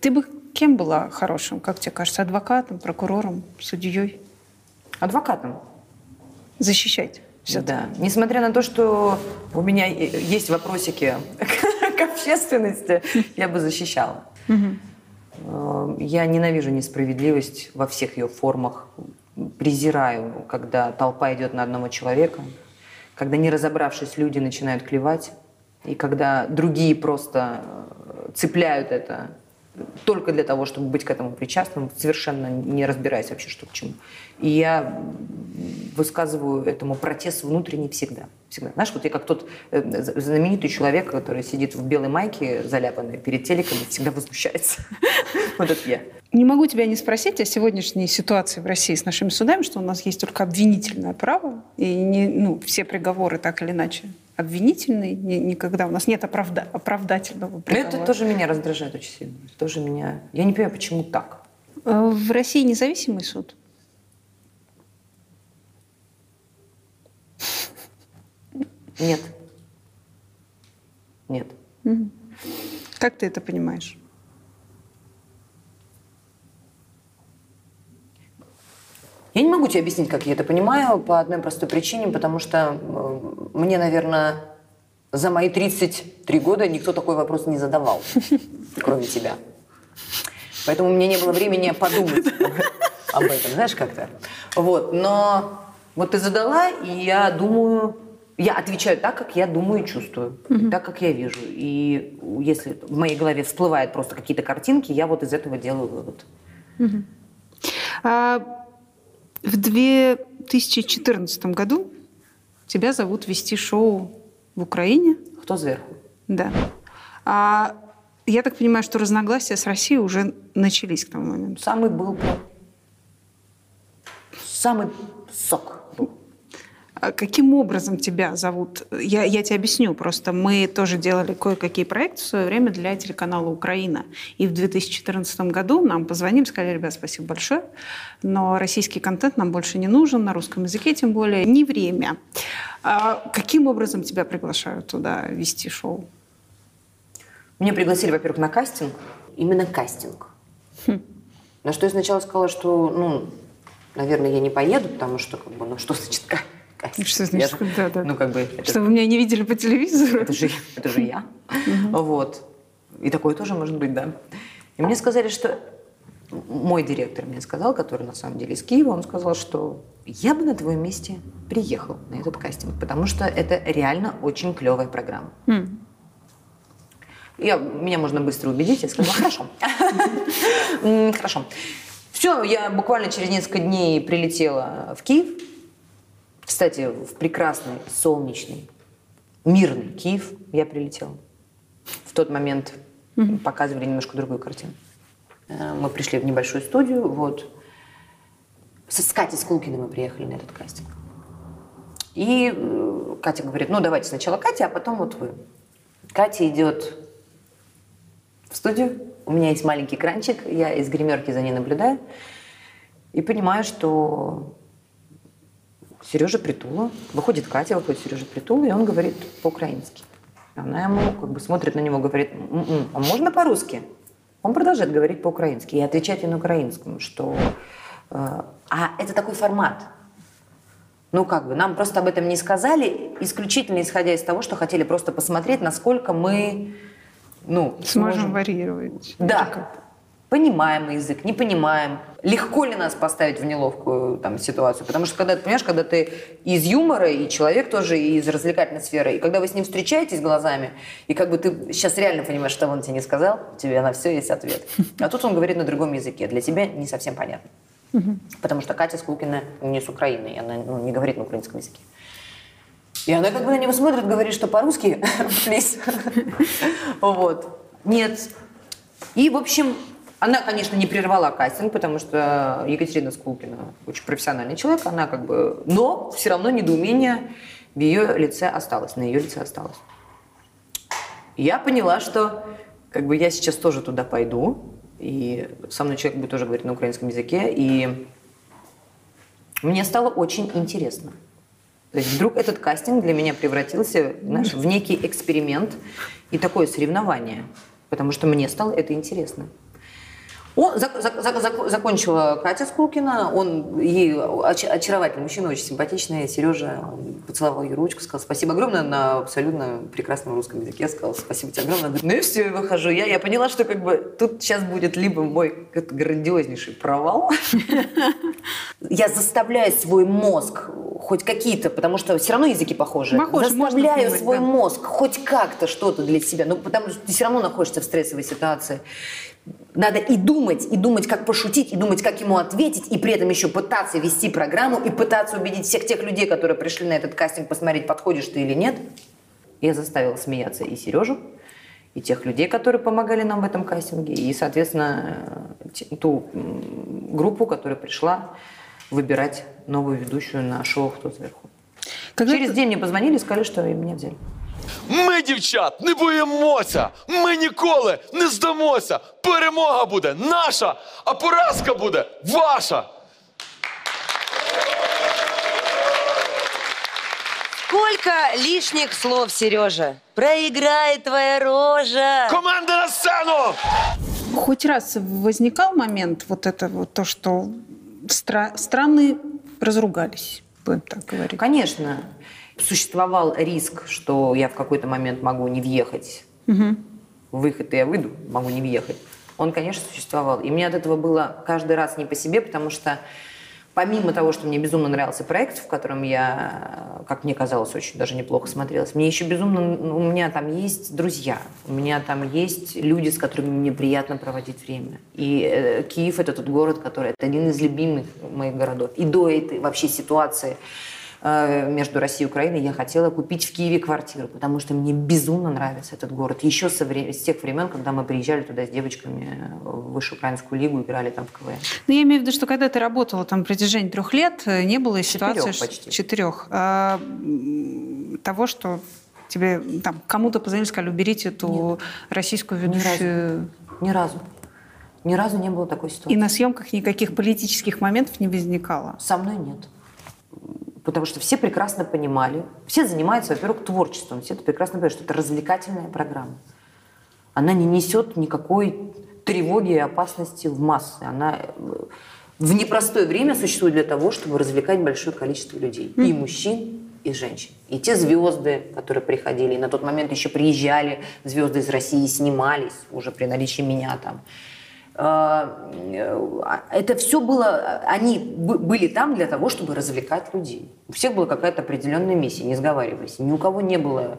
ты бы кем была хорошим, как тебе кажется, адвокатом, прокурором, судьей? Адвокатом. Защищать всё-таки. Да. Несмотря на то, что у меня есть вопросики к общественности, я бы защищала. Э, Я ненавижу несправедливость во всех ее формах. Презираю, когда толпа идет на одного человека, когда, не разобравшись, люди начинают клевать, и когда другие просто э, цепляют это только для того, чтобы быть к этому причастным, совершенно не разбираясь вообще, что к чему. И я высказываю этому протест внутренний всегда. всегда. Знаешь, вот я как тот э, знаменитый человек, который сидит в белой майке заляпанной перед телеком и всегда возмущается. Вот это я. Не могу тебя не спросить о сегодняшней ситуации в России с нашими судами, что у нас есть только обвинительное право, и не, ну, все приговоры так или иначе обвинительные, ни- никогда у нас нет оправда- оправдательного Но приговора. это тоже меня раздражает очень сильно. Тоже меня... Я не понимаю, почему так. Э, В России независимый суд? Нет. Нет. Как ты это понимаешь? Я не могу тебе объяснить, как я это понимаю, по одной простой причине, потому что э, мне, наверное, за мои 33 года никто такой вопрос не задавал, кроме тебя. Поэтому у меня не было времени подумать об этом, знаешь, как-то. Вот, но вот ты задала, и я думаю, я отвечаю так, как я думаю и чувствую, так, как я вижу. И если в моей голове всплывают просто какие-то картинки, я вот из этого делаю вывод. А В 2014 году тебя зовут вести шоу в Украине. Кто сверху? Да. А я так понимаю, что разногласия с Россией уже начались к тому моменту. Самый был Самый сок каким образом тебя зовут? Я, я тебе объясню. Просто мы тоже делали кое-какие проекты в свое время для телеканала «Украина». И в 2014 году нам позвонили, сказали, ребят, спасибо большое, но российский контент нам больше не нужен, на русском языке тем более, не время. А каким образом тебя приглашают туда вести шоу? Меня пригласили, во-первых, на кастинг. Именно кастинг. На что я сначала сказала, что, ну, наверное, я не поеду, потому что, как бы, ну, что значит ка- кастинг? Что Я значит, же- да, да. Ну, как бы, это, Что вы меня не видели по телевизору? это же, это же я. Вот. И такое тоже может быть, да. И мне сказали, что мой директор мне сказал, который на самом деле из Киева, он сказал, что я бы на твоем месте приехал на этот кастинг, потому что это реально очень клевая программа. М. Я, меня можно быстро убедить. Я сказала, хорошо. Хорошо. Все, я буквально через несколько дней прилетела в Киев. Кстати, в прекрасный, солнечный, мирный Киев я прилетела. В тот момент показывали немножко другую картину. Э, Мы пришли в небольшую студию, вот. С Катей Скулкиной мы приехали на этот кастинг. И э, Катя говорит, ну давайте сначала Катя, а потом вот вы. Катя идет в студию. У меня есть маленький экранчик, я из гримерки за ней наблюдаю. И понимаю, что Сережа Притула, выходит Катя, выходит Сережа Притула, и он говорит по-украински. Она ему как бы смотрит на него, говорит, «М-м, а можно по-русски? Он продолжает говорить по-украински и отвечать ей на украинском, что... э, а это такой формат. Ну, как бы, нам просто об этом не сказали, исключительно исходя из того, что хотели просто посмотреть, насколько мы, ну, Сможем варьировать. да. Понимаем мы язык, не понимаем. Легко ли нас поставить в неловкую там, ситуацию? Потому что, когда ты понимаешь, когда ты из юмора, и человек тоже из развлекательной сферы, и когда вы с ним встречаетесь глазами, и как бы ты сейчас реально понимаешь, что он тебе не сказал, у тебя на все есть ответ. А тут он говорит на другом языке. Для тебя не совсем понятно. Потому что Катя Скулкина не с Украины, и она ну, не говорит на украинском языке. И она как бы на него смотрит, говорит, что по-русски, плиз. Вот. Нет. И, в общем, она, конечно, не прервала кастинг, потому что Екатерина Скулкина очень профессиональный человек, она как бы... Но все равно недоумение в ее лице осталось, на ее лице осталось. Я поняла, что как бы я сейчас тоже туда пойду, и со мной человек будет тоже говорить на украинском языке, и мне стало очень интересно. То есть вдруг этот кастинг для меня превратился знаешь, в некий эксперимент и такое соревнование, потому что мне стало это интересно. Он, зак- зак- зак- зак- закончила Катя Скулкина, он ей оч- очаровательный мужчина, очень симпатичный, Сережа поцеловал ее ручку, сказал спасибо огромное на абсолютно прекрасном русском языке, сказал спасибо тебе огромное. Ну и все, и выхожу. Я, я поняла, что как бы тут сейчас будет либо мой грандиознейший провал, я заставляю свой мозг хоть какие-то, потому что все равно языки похожи. Заставляю свой мозг хоть как-то что-то для себя. Ну, потому что ты все равно находишься в стрессовой ситуации. Надо и думать, и думать, как пошутить, и думать, как ему ответить, и при этом еще пытаться вести программу, и пытаться убедить всех тех людей, которые пришли на этот кастинг, посмотреть, подходишь ты или нет. Я заставила смеяться и Сережу, и тех людей, которые помогали нам в этом кастинге, и, соответственно, ту группу, которая пришла выбирать новую ведущую на шоу «Кто сверху». Когда Через ты- день мне позвонили и сказали, что меня взяли. Ми, дівчат, не боїмося. Ми ніколи не здамося. Перемога буде наша, а поразка буде ваша. Сколько лишних слов, Сережа? Проиграет твоя рожа. Команда на сцену! Хоть раз возникал момент вот это вот то, что стра- страны разругались, будем так говорить. Конечно, существовал риск, что я в какой-то момент могу не въехать. Выход и я выйду, могу не въехать. Он, конечно, существовал. И мне от этого было каждый раз не по себе, потому что помимо того, что мне безумно нравился проект, в котором я, как мне казалось, очень даже неплохо смотрелась, мне еще безумно, у меня там есть друзья, у меня там есть люди, с которыми мне приятно проводить время. И э, Киев это тот город, который, это один из любимых моих городов. И до этой вообще ситуации между Россией и Украиной я хотела купить в Киеве квартиру, потому что мне безумно нравится этот город. Еще со вре- с тех времен, когда мы приезжали туда с девочками в высшую украинскую лигу, играли там в КВН. Ну, я имею в виду, что когда ты работала там на протяжении трех лет, э, не было ситуации... Четырех почти. Четырех. а, того, что тебе там кому-то позвонили, сказали, уберите эту российскую Ни разу. ведущую. Ни разу. Ни разу не было такой ситуации. И на съемках никаких политических моментов не возникало. Со мной нет. Потому что все прекрасно понимали. Все занимаются, во-первых, творчеством. Все это прекрасно понимают, что это развлекательная программа. Она не несет никакой тревоги и опасности в массы. Она э, в непростое время существует для того, чтобы развлекать большое количество людей. И мужчин, и женщин. И те звезды, которые приходили, и на тот момент еще приезжали звезды из России, снимались уже при наличии меня там. А, э, Это все было, они бы- были там для того, чтобы развлекать людей. У всех была какая-то определенная миссия, не сговаривайся. Ни у кого не было,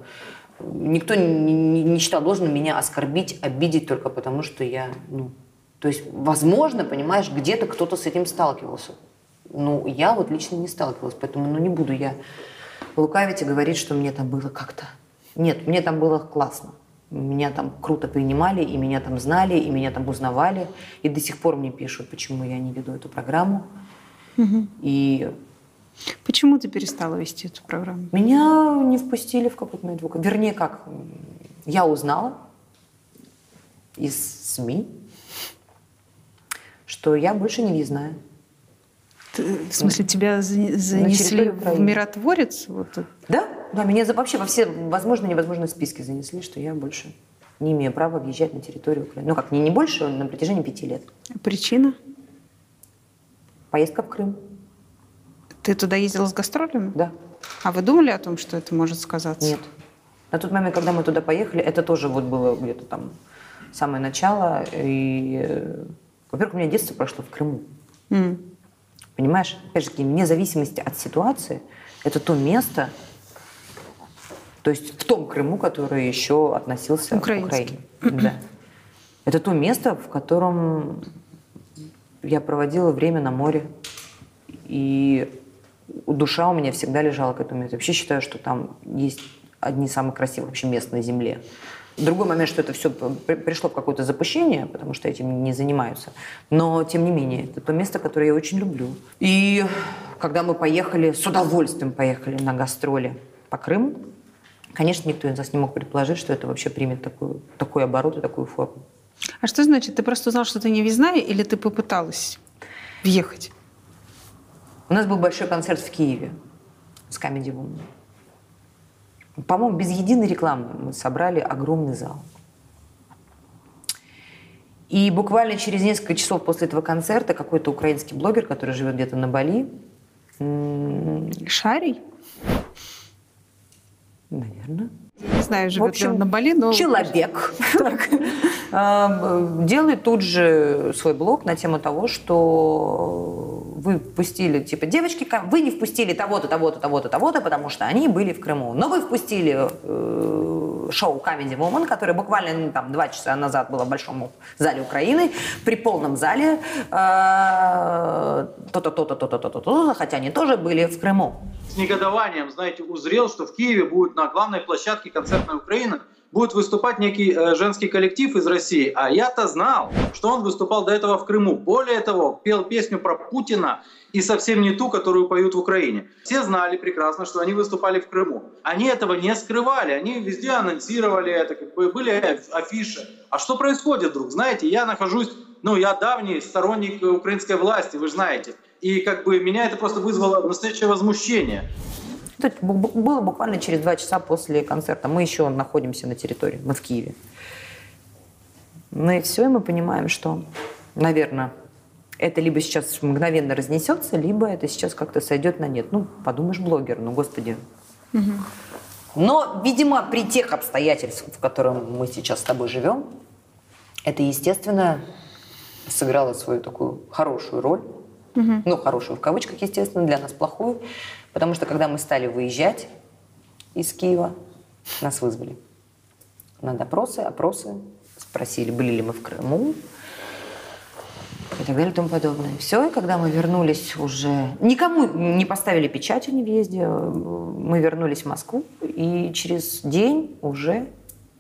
никто не считал должным меня оскорбить, обидеть только потому, что я, ну, то есть, возможно, понимаешь, где-то кто-то с этим сталкивался. Ну, я вот лично не сталкивалась, поэтому, ну, не буду я лукавить и говорить, что мне там было как-то. Нет, мне там было классно. Меня там круто принимали, и меня там знали, и меня там узнавали. И до сих пор мне пишут, почему я не веду эту программу. И Почему ты перестала вести эту программу? меня не впустили в какой-то момент. Вернее, как, я узнала из СМИ, что я больше не въездная. Ты- в смысле, тебя за- занесли в миротворец? Вот? Да, да, меня вообще во все возможные и невозможные списки занесли, что я больше не имею права въезжать на территорию Украины. Ну как, не, не больше, на протяжении пяти лет. Причина? Поездка в Крым, Ты туда ездила с гастролями? да. А вы думали о том, что это может сказаться? Нет. На тот момент, когда мы туда поехали, это тоже вот было где-то там самое начало. И, э, во-первых, у меня детство прошло в Крыму. М. Понимаешь? Опять же, вне зависимости от ситуации, это то место, то есть в том Крыму, который еще относился Украинский. к Украине. Да. Это то место, в котором я проводила время на море. И душа у меня всегда лежала к этому месту. Вообще считаю, что там есть одни из самых красивых вообще мест на Земле. Другой момент, что это все пришло в какое-то запущение, потому что этим не занимаются. Но, тем не менее, это то место, которое я очень люблю. И когда мы поехали, с удовольствием поехали на гастроли по Крыму, конечно, никто из нас не мог предположить, что это вообще примет такую, такой оборот и такую форму. А что значит, ты просто узнал, что ты не въездная, или ты попыталась въехать? У нас был большой концерт в Киеве с Comedy Woman. По-моему, без единой рекламы мы собрали огромный зал. И буквально через несколько часов после этого концерта какой-то украинский блогер, который живет где-то на Бали, Шарий? Наверное, Не знаю, живет В общем, на Бали, но... человек а, делает тут же свой блог на тему того, что вы впустили, типа, девочки, вы не впустили того-то, того-то, того-то, того-то, потому что они были в Крыму. Но вы впустили э, шоу Comedy Woman, которое буквально ну, там два часа назад было в Большом зале Украины, при полном зале э, то-то, то-то, то-то, то-то, то-то, хотя они тоже были в Крыму. С негодованием, знаете, узрел, что в Киеве будет на главной площадке концертной Украины будет выступать некий э, женский коллектив из России. А я-то знал, что он выступал до этого в Крыму. Более того, пел песню про Путина и совсем не ту, которую поют в Украине. Все знали прекрасно, что они выступали в Крыму. Они этого не скрывали, они везде анонсировали это, как бы были афиши. А что происходит вдруг? Знаете, я нахожусь, ну, я давний сторонник украинской власти, вы знаете. И как бы меня это просто вызвало настоящее возмущение. Это было буквально через два часа после концерта. Мы еще находимся на территории, мы в Киеве. Ну и все, и мы понимаем, что, наверное, это либо сейчас мгновенно разнесется, либо это сейчас как-то сойдет на нет. Ну, подумаешь, блогер, ну, господи. Но, видимо, при тех обстоятельствах, в которых мы сейчас с тобой живем, это, естественно, сыграло свою такую хорошую роль Ну, хорошую в кавычках, естественно, для нас плохую. Потому что когда мы стали выезжать из Киева, нас вызвали на допросы, опросы, спросили, были ли мы в Крыму, и так далее и тому подобное. Все, и когда мы вернулись уже... Никому не поставили печать о невъезде. Мы вернулись в Москву, и через день уже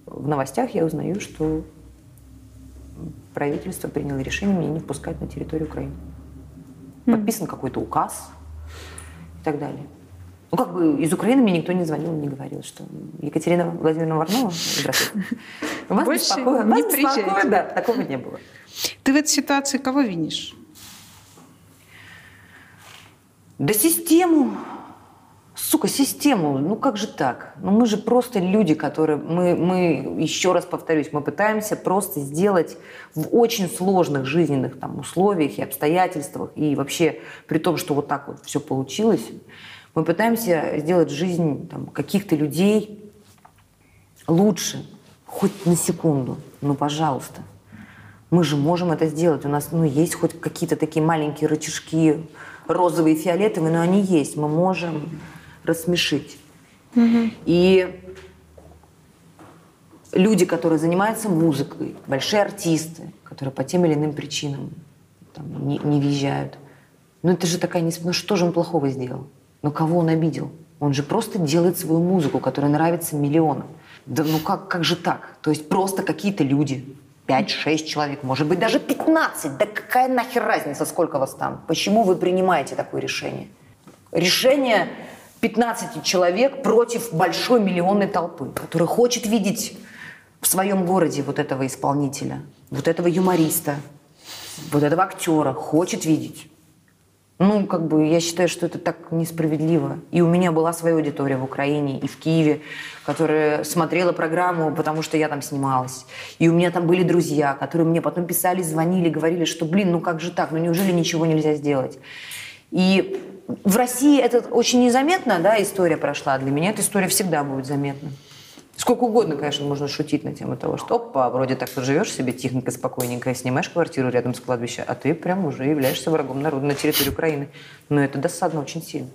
в новостях я узнаю, что правительство приняло решение меня не впускать на территорию Украины. Подписан какой-то указ и так далее. Ну, как бы из Украины мне никто не звонил, не говорил, что Екатерина Владимировна Варнова, здравствуйте. Вас Больше беспокоит, не вас беспокоит, да, такого не было. Ты в этой ситуации кого винишь? Да систему. Сука, систему. Ну как же так? Ну мы же просто люди, которые... Мы, мы, еще раз повторюсь, мы пытаемся просто сделать в очень сложных жизненных там, условиях и обстоятельствах, и вообще при том, что вот так вот все получилось, мы пытаемся сделать жизнь там, каких-то людей лучше, хоть на секунду. Ну, пожалуйста. Мы же можем это сделать. У нас ну, есть хоть какие-то такие маленькие рычажки, розовые, фиолетовые, но они есть. Мы можем рассмешить. И люди, которые занимаются музыкой, большие артисты, которые по тем или иным причинам там, не, не въезжают. Ну это же такая... несп- Ну что же он плохого сделал? Ну кого он обидел? Он же просто делает свою музыку, которая нравится миллионам. Да ну как, как же так? То есть просто какие-то люди, 5-6 человек, может быть даже 15. Да какая нахер разница, сколько вас там? Почему вы принимаете такое решение? Решение 15 человек против большой миллионной толпы, которая хочет видеть в своем городе вот этого исполнителя, вот этого юмориста, вот этого актера, хочет видеть. Ну, как бы, я считаю, что это так несправедливо. И у меня была своя аудитория в Украине и в Киеве, которая смотрела программу, потому что я там снималась. И у меня там были друзья, которые мне потом писали, звонили, говорили, что, блин, ну как же так, ну неужели ничего нельзя сделать? И в России это очень незаметно, да, история прошла. Для меня эта история всегда будет заметна. Сколько угодно, конечно, можно шутить на тему того, что опа, вроде так тут живешь себе тихонько, спокойненько, снимаешь квартиру рядом с кладбищем, а ты прям уже являешься врагом народа на территории Украины. Но это досадно очень сильно.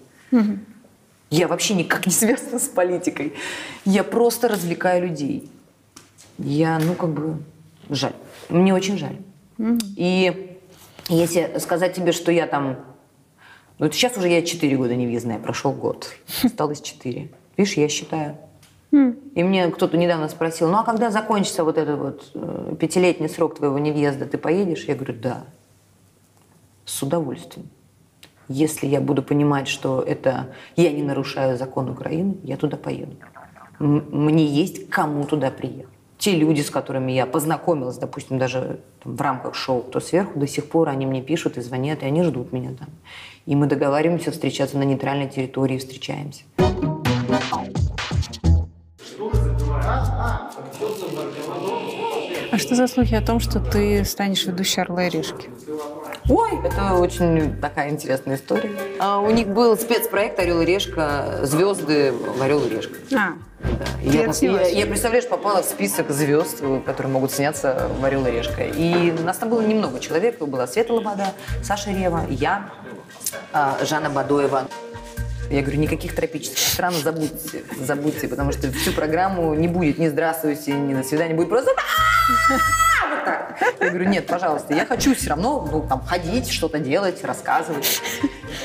Я вообще никак не связана с политикой. Я просто развлекаю людей. Я, ну, как бы, жаль. Мне очень жаль. И если сказать тебе, что я там... Ну, это сейчас уже я 4 года невъездная, прошел год. Осталось 4. Видишь, я считаю. И мне кто-то недавно спросил, ну а когда закончится вот этот вот э, пятилетний срок твоего невъезда, ты поедешь? Я говорю, да, с удовольствием. Если я буду понимать, что это я не нарушаю закон Украины, я туда поеду. Мне есть кому туда приехать. Те люди, с которыми я познакомилась, допустим, даже там, в рамках шоу «Кто сверху», до сих пор они мне пишут и звонят, и они ждут меня там. И мы договариваемся встречаться на нейтральной территории, встречаемся. А что за слухи о том, что ты станешь ведущей «Орла и решки»? Ой, это очень такая интересная история. А, у них был спецпроект «Орел и решка», звезды в «Орел и решка». А, Я, я, я, представляешь, попала в список звезд, которые могут сняться в «Орел и решка». И нас там было немного человек. Была Света Лобода, Саша Рева, я, а, Жанна Бадоева. Я говорю, никаких тропических стран забудьте, забудьте, потому что всю программу не будет ни «Здравствуйте», ни «До свидания», будет просто вот так. Я говорю, нет, пожалуйста, я хочу все равно ну, там, ходить, что-то делать, рассказывать.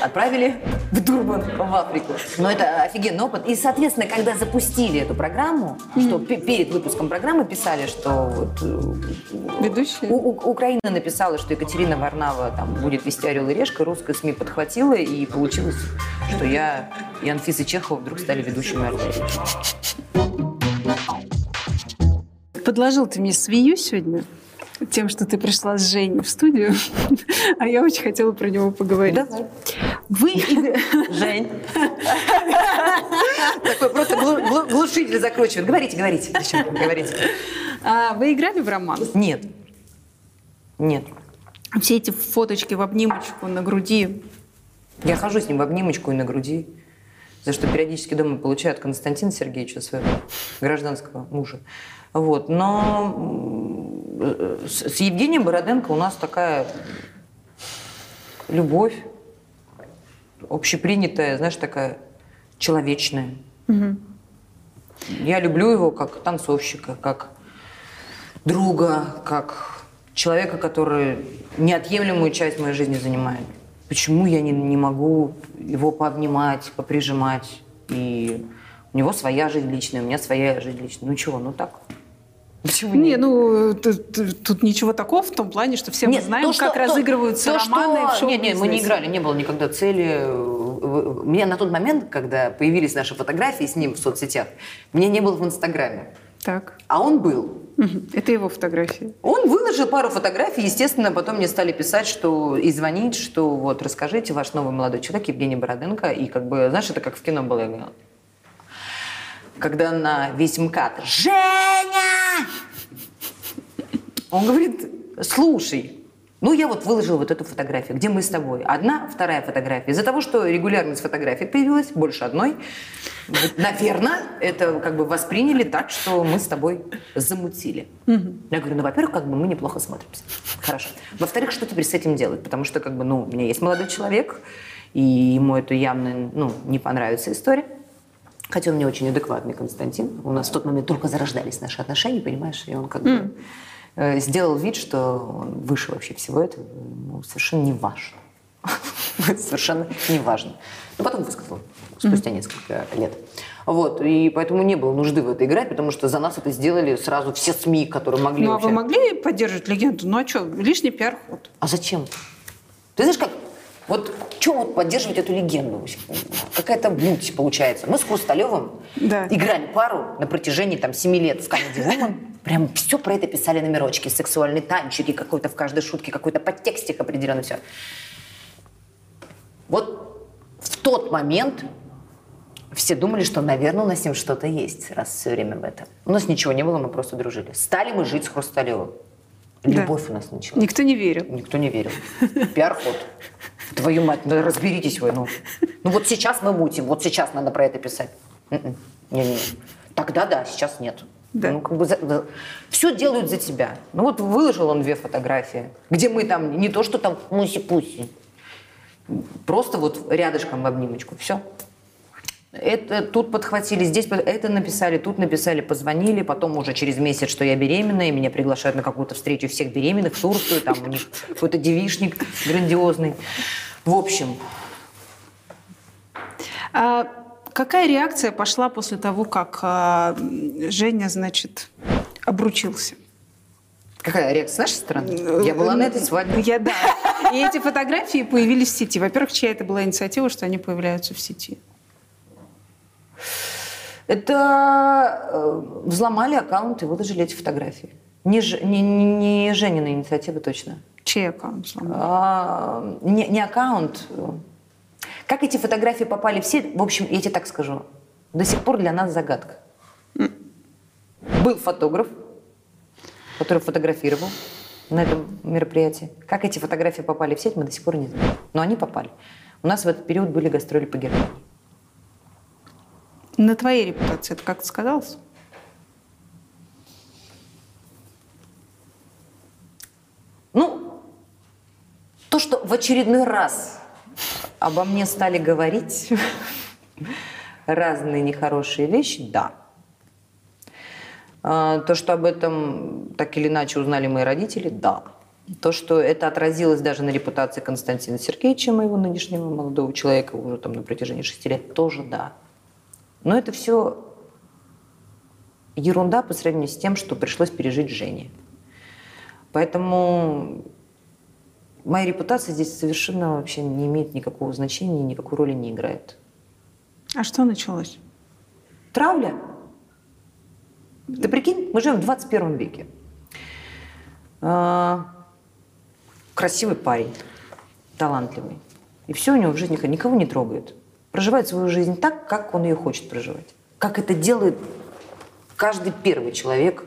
Отправили в Дурбан, в Африку. Но это офигенный опыт. И, соответственно, когда запустили эту программу, что пе- перед выпуском программы писали, что вот, э, ведущая? у- У- Украина написала, что Екатерина Варнава там будет вести «Орел и решка», русская СМИ подхватила, и получилось, что я и Анфиса Чехова вдруг стали ведущими «Орла и решки». Подложил ты мне свинью сегодня тем, что ты пришла с Женей в студию, а я очень хотела про него поговорить. Давай. Вы Жень. Такой просто глу- глу- глушитель закручивает. Говорите, говорите, говорите. А, вы играли в роман? Нет. Нет. Все эти фоточки в обнимочку на груди. Я хожу с ним в обнимочку и на груди, за что периодически дома получаю от Константина Сергеевича, своего гражданского мужа. Вот. Но с с Евгением Бороденко у нас такая любовь, общепринятая, знаешь, такая человечная. Я люблю его как танцовщика, как друга, как человека, который неотъемлемую часть моей жизни занимает. Почему я не, не могу его пообнимать, поприжимать? И у него своя жизнь личная, у меня своя жизнь личная. Ну чего, ну так. Почему Не, нет? ну тут, тут ничего такого в том плане, что все мы Нет, знаем, то, что- как то- разыгрываются то, романы что- в Нет, нет, мы не играли, не было никогда цели. меня на тот момент, когда появились наши фотографии с ним в соцсетях, меня не было в Инстаграме. Так. А он был. Это его фотографии. Он выложил пару фотографий, естественно, потом мне стали писать, что и звонить, что вот расскажите, ваш новый молодой человек Евгений Бороденко, и как бы, знаешь, это как в кино было, я говорю, когда на весь МКАД «Женя!» Он говорит, слушай, ну я вот выложил вот эту фотографию, где мы с тобой. Одна, вторая фотография. Из-за того, что регулярность фотографий появилась, больше одной, наверное, это как бы восприняли так, что мы с тобой замутили. Я говорю, ну, во-первых, как бы мы неплохо смотримся. Хорошо. Во-вторых, что теперь с этим делать? Потому что, как бы, ну, у меня есть молодой человек, и ему это явно, ну, не понравится история. Хотя он мне очень адекватный Константин. У нас в тот момент только зарождались наши отношения, понимаешь? И он как бы э, сделал вид, что он выше вообще всего этого. Ему совершенно не важно. Совершенно не важно. Но потом высказал спустя несколько лет. Вот, и поэтому не было нужды в это играть, потому что за нас это сделали сразу все СМИ, которые могли Ну, а вообще. вы могли поддерживать легенду? Ну, а что, лишний пиар-ход. А зачем? Ты знаешь, как вот что вот поддерживать эту легенду? Какая-то муть получается. Мы с Хрусталевым Да. играли пару на протяжении там семи лет в Comedy Woman. Прям все про это писали номерочки, сексуальные танчики, какой-то в каждой шутке, какой-то подтекстик определенно все. Вот в тот момент все думали, что, наверное, у нас с ним что-то есть, раз все время в этом. У нас ничего не было, мы просто дружили. Стали мы жить с Хрусталевым. Да. Любовь у нас началась. Никто не верил. Никто не верил. Пиар-ход. Твою мать, ну разберитесь вы, ну. Ну вот сейчас мы мутим, вот сейчас надо про это писать. М-м. Не-не-не. Тогда да, сейчас нет. Да. Ну, как бы все делают за тебя. Ну вот выложил он две фотографии, где мы там, не то что там муси-пуси, просто вот рядышком в обнимочку, все. Это тут подхватили, здесь это написали, тут написали, позвонили, потом уже через месяц, что я беременна, и меня приглашают на какую-то встречу всех беременных в Турцию, там у них какой-то девишник грандиозный. В общем, А какая реакция пошла после того, как а, Женя, значит, обручился? какая реакция с нашей стороны? Я была на этой свадьбе. Я да. И эти фотографии появились в сети. Во-первых, чья это была инициатива, что они появляются в сети? Это э, взломали аккаунт и выложили эти фотографии. Не, не, не, Женина инициатива точно. Чей аккаунт сломали? А, не, не аккаунт. Как эти фотографии попали в сеть, в общем, я тебе так скажу, до сих пор для нас загадка. Был фотограф, который фотографировал на этом мероприятии. Как эти фотографии попали в сеть, мы до сих пор не знаем. Но они попали. У нас в этот период были гастроли по Германии. На твоей репутации это как-то сказалось? Ну, то, что в очередной раз обо мне стали говорить разные нехорошие вещи, да. А, То, что об этом так или иначе узнали мои родители, да. То, что это отразилось даже на репутации Константина Сергеевича, моего нынешнего молодого человека, уже там на протяжении шести лет, тоже да. Но это все ерунда по сравнению с тем, что пришлось пережить Жене. Поэтому моя репутация здесь совершенно вообще не имеет никакого значения, никакой роли не играет. А что началось? Травля. Ты прикинь, мы живем в 21 веке. А, Красивый парень, талантливый. И все у него в жизни никого не трогает. Проживает свою жизнь так, как он ее хочет проживать. Как это делает каждый первый человек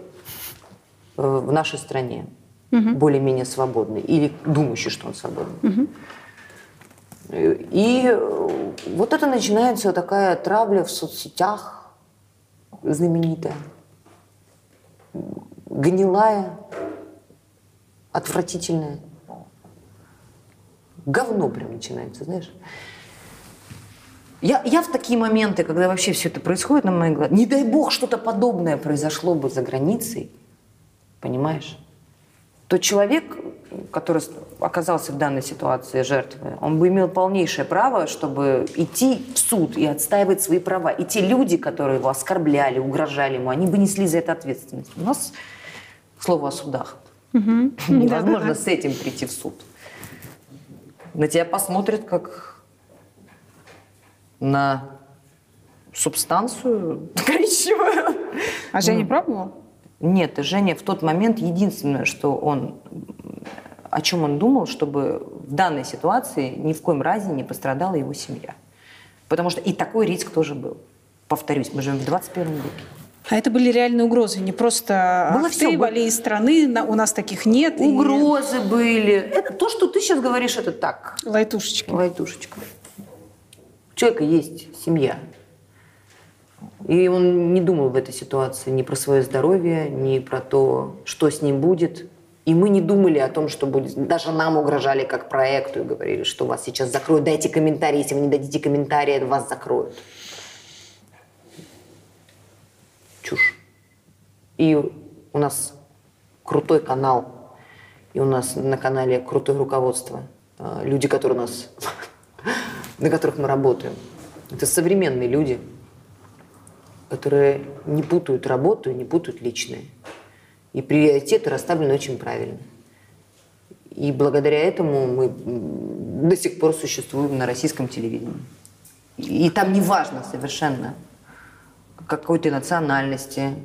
э, в нашей стране. Более-менее свободный. Или думающий, что он свободный. И э, вот это начинается такая травля в соцсетях знаменитая, гнилая, отвратительная. говно прям начинается, знаешь. Я, я в такие моменты, когда вообще все это происходит на моих глазах, не дай бог что-то подобное произошло бы за границей, понимаешь? То человек, который оказался в данной ситуации жертвой, он бы имел полнейшее право, чтобы идти в суд и отстаивать свои права. И те люди, которые его оскорбляли, угрожали ему, они бы несли за это ответственность. У нас, к слову о судах, невозможно с этим прийти в суд. На тебя посмотрят как на субстанцию коричневую. А Женя пробовал? Нет, Женя в тот момент единственное, что он, о чем он думал, чтобы в данной ситуации ни в коем разе не пострадала его семья. Потому что и такой риск тоже был. Повторюсь, мы живем в 21 веке. А это были реальные угрозы, не просто Было «Ах всё, ты, было- вали из страны, на- у нас таких нет. и Угрозы были. Это то, что ты сейчас говоришь, это так. Лайтушечки. Лайтушечка. У человека есть семья. И он не думал в этой ситуации ни про свое здоровье, ни про то, что с ним будет. И мы не думали о том, что будет. Даже нам угрожали как проекту и говорили, что вас сейчас закроют. Дайте комментарий. Если вы не дадите комментария, вас закроют. Чушь. И у нас крутой канал. И у нас на канале крутое руководство. А, Люди, которые у нас, на которых мы работаем. Это современные люди, которые не путают работу и не путают личное. И приоритеты расставлены очень правильно. И благодаря этому мы до сих пор существуем на российском телевидении. И, там не важно совершенно, какой ты национальности,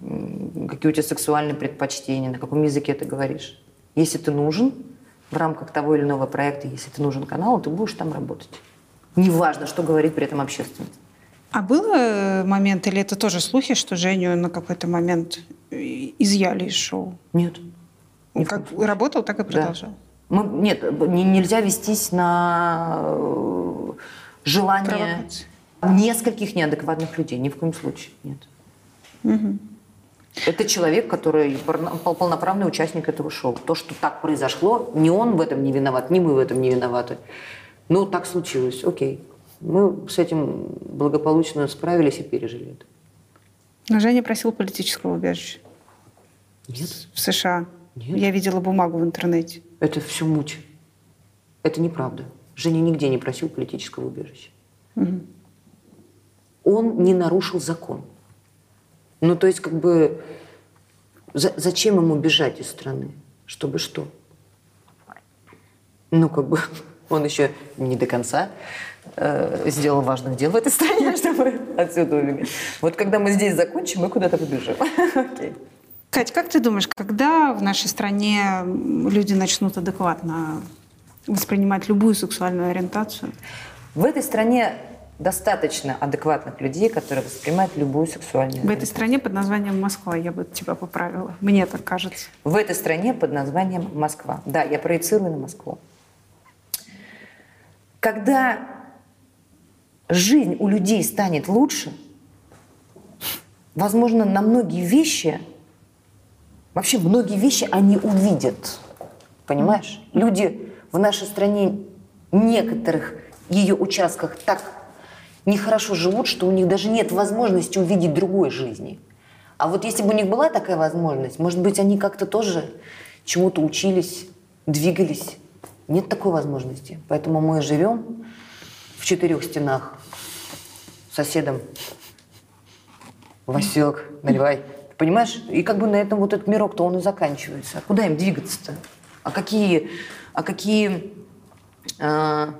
какие у тебя сексуальные предпочтения, на каком языке ты говоришь. Если ты нужен в рамках того или иного проекта, если ты нужен каналу, ты будешь там работать. Неважно, что говорит при этом общественность. А был э, момент, или это тоже слухи, что Женю на какой-то момент изъяли из шоу? Нет. Он как работал, так и продолжал. Мы, нет, не- нельзя вестись на э, желание Провокации. нескольких неадекватных людей. Ни в коем случае. Нет. Это человек, который полноправный участник этого шоу. То, что так произошло, ни он в этом не виноват, ни мы в этом не виноваты. Ну, так случилось. Окей. Мы с этим благополучно справились и пережили это. Но Женя просил политического убежища Нет, в США. Нет. Я видела бумагу в интернете. это все муть. Это неправда. Женя нигде не просил политического убежища. Он не нарушил закон. Ну, то есть, как бы, за- зачем ему бежать из страны? Чтобы что? Ну, как бы, он еще не до конца э, сделал важных дел в этой стране, чтобы отсюда убегать. Вот когда мы здесь закончим, мы куда-то побежим. Окей. Кать, как ты думаешь, когда в нашей стране люди начнут адекватно воспринимать любую сексуальную ориентацию? В этой стране достаточно адекватных людей, которые воспринимают любую сексуальную В этой стране под названием Москва, я бы тебя поправила. Мне так кажется. В этой стране под названием Москва. Да, я проецирую на Москву. Когда жизнь у людей станет лучше, возможно, на многие вещи, вообще многие вещи они увидят. Понимаешь? Люди в нашей стране некоторых ее участках так нехорошо живут, что у них даже нет возможности увидеть другой жизни. А вот если бы у них была такая возможность, может быть, они как-то тоже чему-то учились, двигались. Нет такой возможности. Поэтому мы живем в четырех стенах соседом. Васек, наливай. Понимаешь? И как бы на этом вот этот мирок-то он и заканчивается. А куда им двигаться-то? А какие, а какие, а,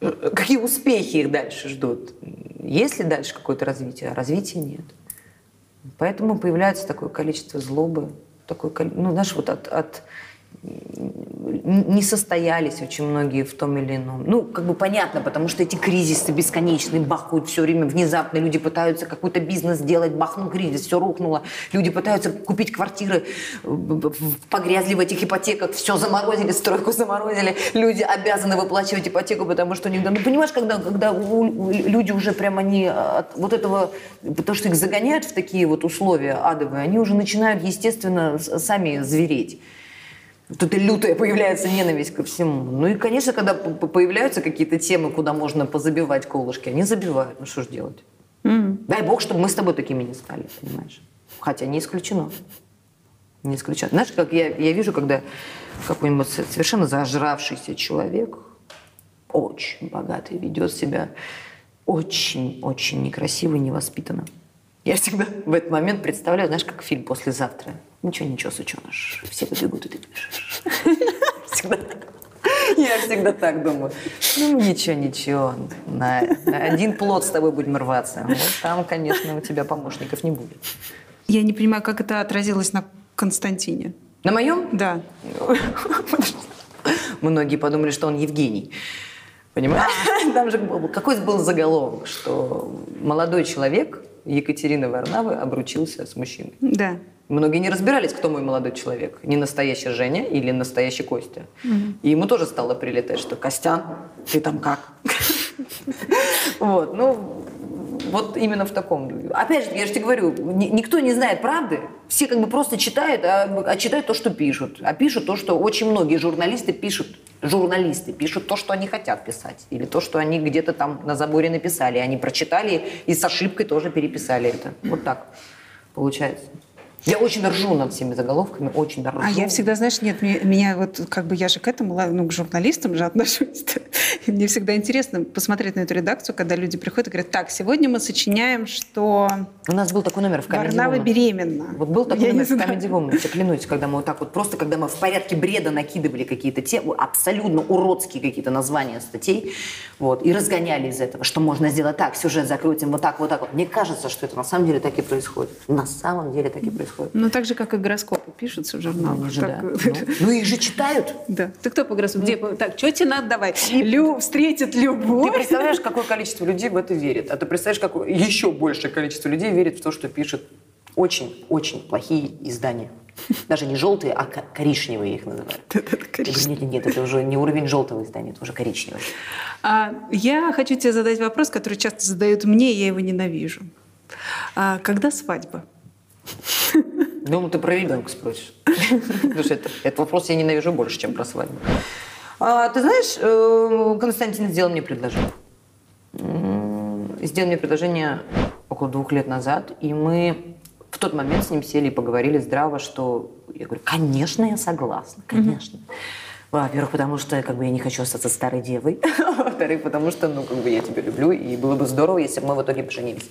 какие успехи их дальше ждут? Есть ли дальше какое-то развитие? А развития нет. Поэтому появляется такое количество злобы, такое, ну, знаешь, вот от, от не состоялись очень многие в том или ином. Ну, как бы понятно, потому что эти кризисы бесконечные, бахают все время внезапно. Люди пытаются какой-то бизнес сделать, бахнул кризис, все рухнуло. Люди пытаются купить квартиры, э, погрязли в этих ипотеках, все заморозили, стройку заморозили. Люди обязаны выплачивать ипотеку, потому что у Ну, понимаешь, когда, когда люди уже прям они от вот этого... Потому что их загоняют в такие вот условия адовые, они уже начинают, естественно, сами звереть. Тут и лютая появляется ненависть ко всему. Ну и, конечно, когда появляются какие-то темы, куда можно позабивать колышки, они забивают. Ну что ж делать? Дай бог, чтобы мы с тобой такими не стали, понимаешь? Хотя не исключено. Не исключено. Знаешь, как я, я вижу, когда какой-нибудь со- совершенно зажравшийся человек, очень богатый, ведет себя очень-очень некрасиво и невоспитанно. Я всегда в этот момент представляю, знаешь, как фильм «Послезавтра». Ничего, ничего, сученыш. Все побегут, и ты бежишь. Всегда так. Я всегда так думаю. Ну, ничего, ничего. На, на один плод с тобой будем рваться. Вот там, конечно, у тебя помощников не будет. Я не понимаю, как это отразилось на Константине. На моем? Да. Многие подумали, что он Евгений. Понимаешь? Там же был, какой был заголовок, что молодой человек Екатерины Варнавы обручился с мужчиной. Да. Многие не разбирались, кто мой молодой человек. Не настоящая Женя или настоящий Костя. И ему тоже стало прилетать, что «Костян, ты там как?» Вот, ну, вот именно в таком. Опять же, я же тебе говорю, ни- никто не знает правды. Все как бы просто читают, а, а читают то, что пишут. А пишут то, что очень многие журналисты пишут. Журналисты пишут то, что они хотят писать. Или то, что они где-то там на заборе написали. Они прочитали и с ошибкой тоже переписали это. Вот так получается. Я очень ржу над всеми заголовками, очень ржу. А я всегда, знаешь, нет, мне- меня вот как бы я же к этому, ну, к журналистам же отношусь. И мне всегда интересно посмотреть на эту редакцию, когда люди приходят и говорят, так, сегодня мы сочиняем, что У нас был такой номер в Comedy Варнава беременна. Вот был такой Я номер в. Comedy Woman, тебе клянусь, когда мы вот так вот просто, когда мы в порядке бреда накидывали какие-то темы, абсолютно уродские какие-то названия статей, вот, и разгоняли из этого, что можно сделать так, сюжет закрутим вот так, вот так вот. Мне кажется, что это на самом деле так и происходит. На самом деле так и происходит. Ну, так же, как и гороскопы пишутся в журналах. Же, Так, да. Ну, ну, их же читают. Да. Ты кто по гороскопу? Где? Так, что тебе надо давай? Лю встретит Ты любовь. представляешь, какое количество людей в это верит? А ты представляешь, какое еще большее количество людей верит в то, что пишет очень-очень плохие издания. Даже не желтые, а ко- коричневые их называют. Нет, нет, нет, это уже не уровень желтого издания, это уже коричневый. А, я хочу тебе задать вопрос, который часто задают мне, и я его ненавижу. А, когда свадьба? Думаю, ты про ребенка спросишь. Потому что это- этот вопрос я ненавижу больше, чем про свадьбу. А, ты знаешь, э, Константин сделал мне предложение. Сделал мне предложение около двух лет назад, и мы в тот момент с ним сели и поговорили здраво, что я говорю, конечно, я согласна, конечно. Во-первых, потому что как бы я не хочу остаться старой девой. Во-вторых, потому что ну, как бы я тебя люблю, и было бы здорово, если бы мы в итоге поженились.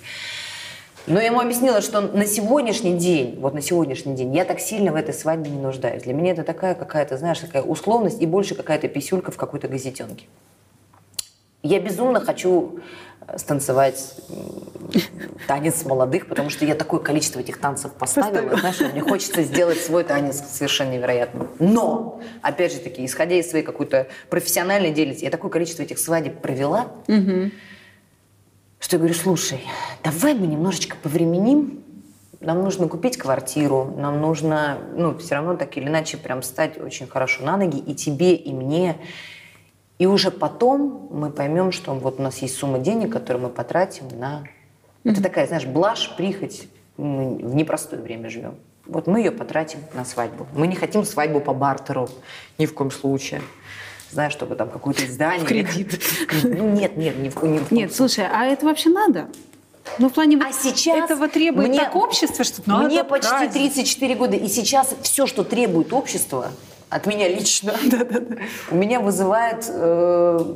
Но я ему объяснила, что на сегодняшний день, вот на сегодняшний день, я так сильно в этой свадьбе не нуждаюсь. Для меня это такая какая-то, знаешь, такая условность и больше какая-то писюлька в какой-то газетенке. Я безумно хочу э, станцевать танец молодых, потому что я такое количество этих танцев поставила, знаешь, мне хочется сделать свой танец совершенно невероятным. Но, опять же таки, исходя из своей какой-то профессиональной деятельности, я такое количество этих свадеб провела, что я говорю, слушай, давай мы немножечко повременим, нам нужно купить квартиру, нам нужно, ну, все равно так или иначе прям стать очень хорошо на ноги и тебе, и мне. И уже потом мы поймем, что вот у нас есть сумма денег, которую мы потратим на... Это такая, знаешь, блажь, прихоть. Мы в непростое время живем. Вот мы ее потратим на свадьбу. Мы не хотим свадьбу по бартеру, ни в коем случае. Знаешь, чтобы там какое-то издание... В кредит. Ну нет, нет, ни в, коем Нет, слушай, а это вообще надо? Ну, в плане а сейчас этого требует мне- так общество, что надо Мне почти праздник. 34 года, и сейчас все, что требует общество, от меня лично, у меня вызывает э,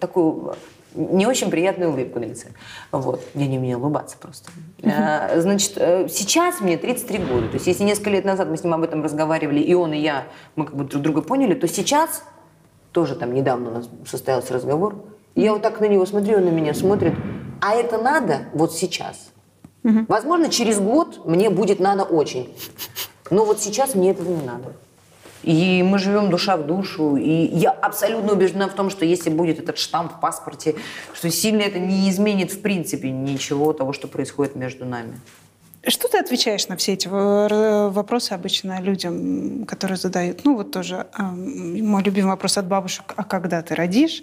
такую не очень приятную улыбку на лице. Вот. Я не умею улыбаться просто. А, Значит, э, сейчас мне 33 года. То есть, если несколько лет назад мы с ним об этом разговаривали, и он, и я, мы как бы друг друга поняли, то сейчас, тоже там недавно у нас состоялся разговор, и я вот так на него смотрю, он на меня смотрит, а это надо вот сейчас. Возможно, через год мне будет надо очень. Но вот сейчас мне этого не надо. И мы живем душа в душу. И я абсолютно убеждена в том, что если будет этот штамп в паспорте, что сильно это не изменит в принципе ничего того, что происходит между нами. Что ты отвечаешь на все эти вопросы обычно людям, которые задают? Ну, вот тоже мой любимый вопрос от бабушек, а когда ты родишь?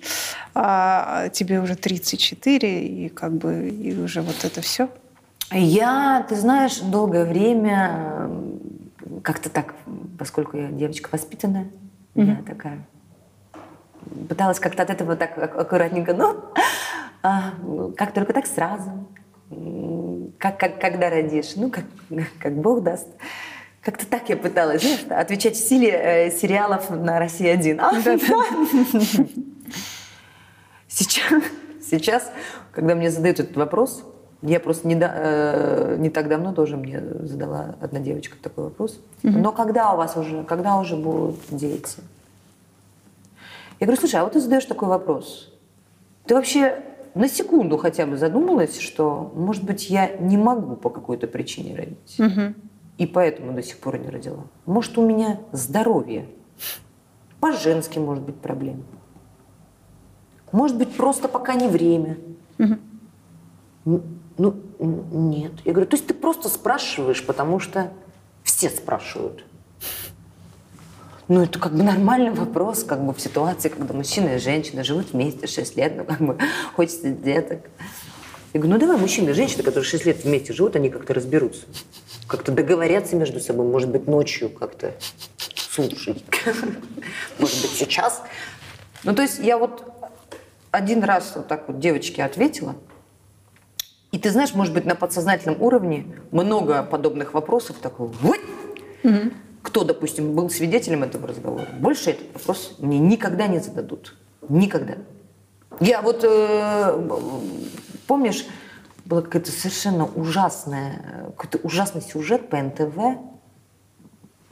А тебе уже 34, и как бы и уже вот это все. Я, ты знаешь, долгое время как-то так поскольку я девочка воспитанная, я такая пыталась как-то от этого так ак- аккуратненько, но а, как только так сразу, как, как, когда родишь, ну, как, как Бог даст. Как-то так я пыталась, знаешь, отвечать в стиле э, сериалов на России-1. А, Сейчас, сейчас, когда мне задают этот вопрос, я просто не, да- э, не так давно тоже мне задала одна девочка такой вопрос. Но когда у вас уже, когда уже будут дети? Я говорю, слушай, а вот ты задаешь такой вопрос. Ты вообще на секунду хотя бы задумалась, что, может быть, я не могу по какой-то причине родить? И поэтому до сих пор не родила. Может, у меня здоровье. По-женски может быть проблема. Может быть, просто пока не время. Н- Ну, нет. Я говорю, то есть ты просто спрашиваешь, потому что все спрашивают. Ну, это как бы нормальный вопрос, как бы в ситуации, когда мужчина и женщина живут вместе 6 лет, ну, как бы хочется деток. Я говорю, ну давай мужчины и женщины, которые 6 лет вместе живут, они как-то разберутся. Как-то договорятся между собой, может быть, ночью как-то слушай. Может быть, сейчас. Ну, то есть я вот один раз вот так вот девочке ответила, и ты знаешь, может быть, на подсознательном уровне много подобных вопросов такого. Вот! Кто, допустим, был свидетелем этого разговора, больше этот вопрос мне никогда не зададут. Никогда. Я вот, э, помнишь, была какая-то совершенно ужасная, какой-то ужасный сюжет по НТВ,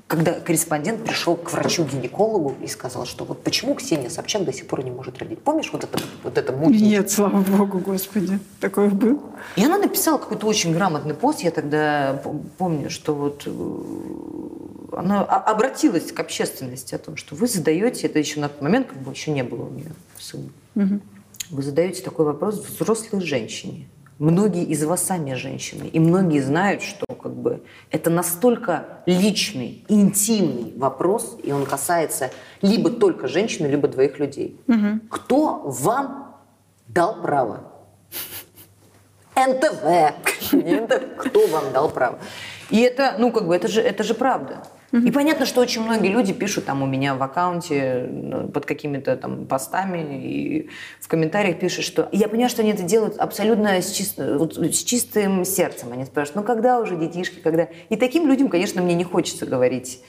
когда корреспондент пришел к врачу-гинекологу и сказал, что вот почему Ксения Собчак до сих пор не может родить. Помнишь вот это, вот это муть? Нет, слава богу, господи, такое был. И она написала какой-то очень грамотный пост. Я тогда помню, что вот э, она обратилась к общественности о том, что вы задаете, это еще на тот момент, как бы еще не было у нее сына. Вы задаете такой вопрос взрослой женщине. Многие из вас сами женщины, и многие знают, что как бы это настолько личный, интимный вопрос, и он касается либо только женщины, либо двоих людей. Кто вам дал право НТВ. Кто вам дал право? И это, ну, как бы, это же, это же правда. И понятно, что очень многие люди пишут там у меня в аккаунте ну, под какими-то там постами и в комментариях пишут, что я понимаю, что они это делают абсолютно с, чис- вот с чистым сердцем. Они спрашивают, ну когда уже детишки, когда? И таким людям, конечно, мне не хочется говорить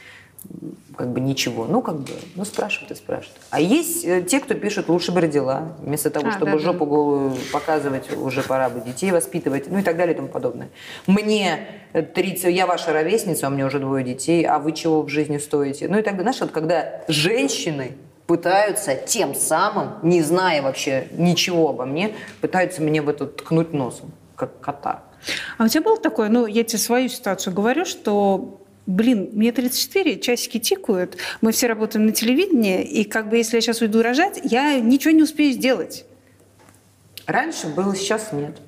как бы ничего. Ну, как бы, ну, спрашивают и спрашивают. А есть э, те, кто пишет, лучше бы родила, вместо того, А, чтобы да-да. жопу голую показывать, уже пора бы детей воспитывать, ну и так далее и тому подобное. Мне э, 30, я ваша ровесница, у меня уже двое детей, а вы чего в жизни стоите? Ну и так далее. Знаешь, вот когда женщины пытаются тем самым, не зная вообще ничего обо мне, пытаются мне в это ткнуть носом, как кота. А у тебя было такое, ну, я тебе свою ситуацию говорю, что, блин, мне 34, часики тикают, мы все работаем на телевидении, и как бы если я сейчас уйду рожать, я ничего не успею сделать. Раньше было, сейчас нет.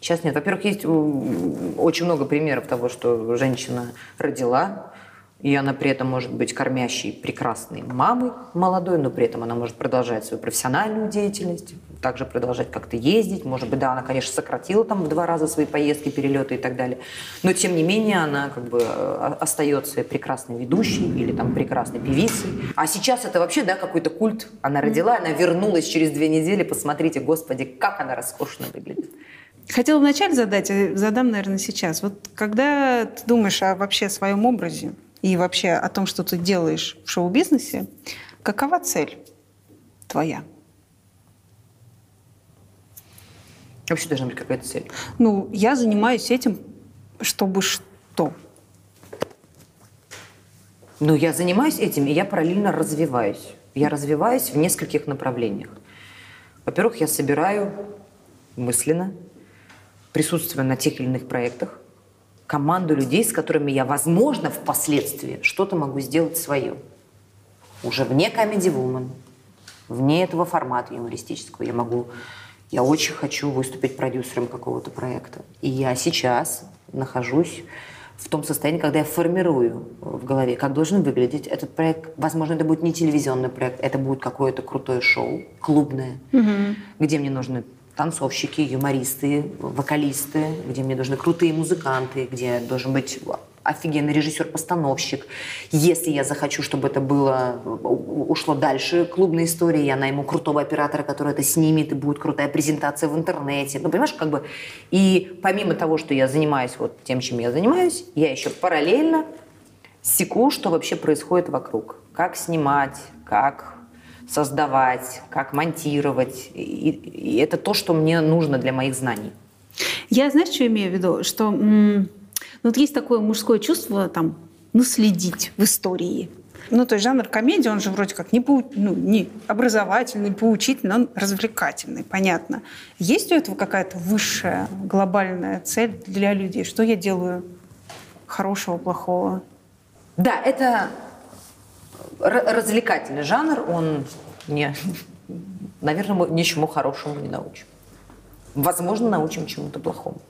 Сейчас нет. Во-первых, есть очень много примеров того, что женщина родила, и она при этом может быть кормящей прекрасной мамой молодой, но при этом она может продолжать свою профессиональную деятельность, также продолжать как-то ездить. Может быть, да, она, конечно, сократила там в два раза свои поездки, перелеты и так далее. Но, тем не менее, она как бы э, остается прекрасной ведущей или там прекрасной певицей. А сейчас это вообще, да, какой-то культ. Она родила, она вернулась через две недели. Посмотрите, господи, как она роскошно выглядит. Хотела вначале задать, а задам, наверное, сейчас. Вот когда ты думаешь о вообще своем образе и вообще о том, что ты делаешь в шоу-бизнесе, какова цель твоя? Вообще должна быть какая-то цель. Ну, я занимаюсь этим, чтобы что? Но я занимаюсь этим, и я параллельно развиваюсь. Я развиваюсь в нескольких направлениях. Во-первых, я собираю мысленно, присутствуя на тех или иных проектах, команду людей, с которыми я, возможно, впоследствии что-то могу сделать свое. Уже вне Comedy Woman, вне этого формата юмористического. Я могу, я очень хочу выступить продюсером какого-то проекта. И я сейчас нахожусь в том состоянии, когда я формирую в голове, как должен выглядеть этот проект. Возможно, это будет не телевизионный проект, это будет какое-то крутое шоу, клубное, где мне нужны танцовщики, юмористы, вокалисты, где мне нужны крутые музыканты, где должен быть офигенный режиссер-постановщик. Если я захочу, чтобы это было, ушло дальше клубной истории, я найму крутого оператора, который это снимет, и будет крутая презентация в интернете. Ну, понимаешь, как бы... И помимо того, что я занимаюсь вот тем, чем я занимаюсь, я еще параллельно секу, что вообще происходит вокруг. Как снимать, как создавать, как монтировать. И, и это то, что мне нужно для моих знаний. Я, знаешь, что имею в виду? Что ну, вот есть такое мужское чувство там наследить в истории. Ну, то есть жанр комедии, он же вроде как не, поу- ну, не образовательный, поучительный, он развлекательный, понятно. Есть у этого какая-то высшая глобальная цель для людей? Что я делаю хорошего, плохого? Да, это развлекательный жанр, он не, наверное, мы ничему хорошему не научим. Возможно, научим чему-то плохому.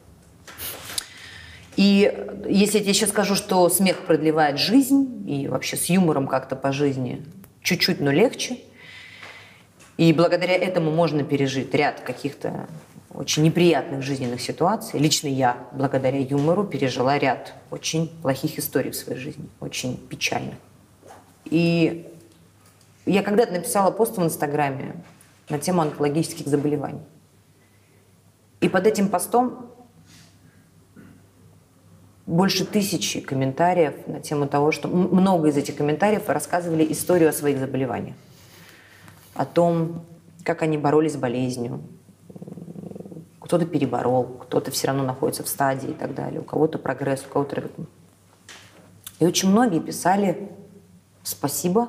И если я тебе сейчас скажу, что смех продлевает жизнь, и вообще с юмором как-то по жизни чуть-чуть, но легче, и благодаря этому можно пережить ряд каких-то очень неприятных жизненных ситуаций. Лично я, благодаря юмору, пережила ряд очень плохих историй в своей жизни, очень печальных. И я когда-то написала пост в Инстаграме на тему онкологических заболеваний. И под этим постом больше тысячи комментариев на тему того, что много из этих комментариев рассказывали историю о своих заболеваниях. О том, как они боролись с болезнью. Кто-то переборол, кто-то все равно находится в стадии и так далее. У кого-то прогресс, у кого-то... И очень многие писали спасибо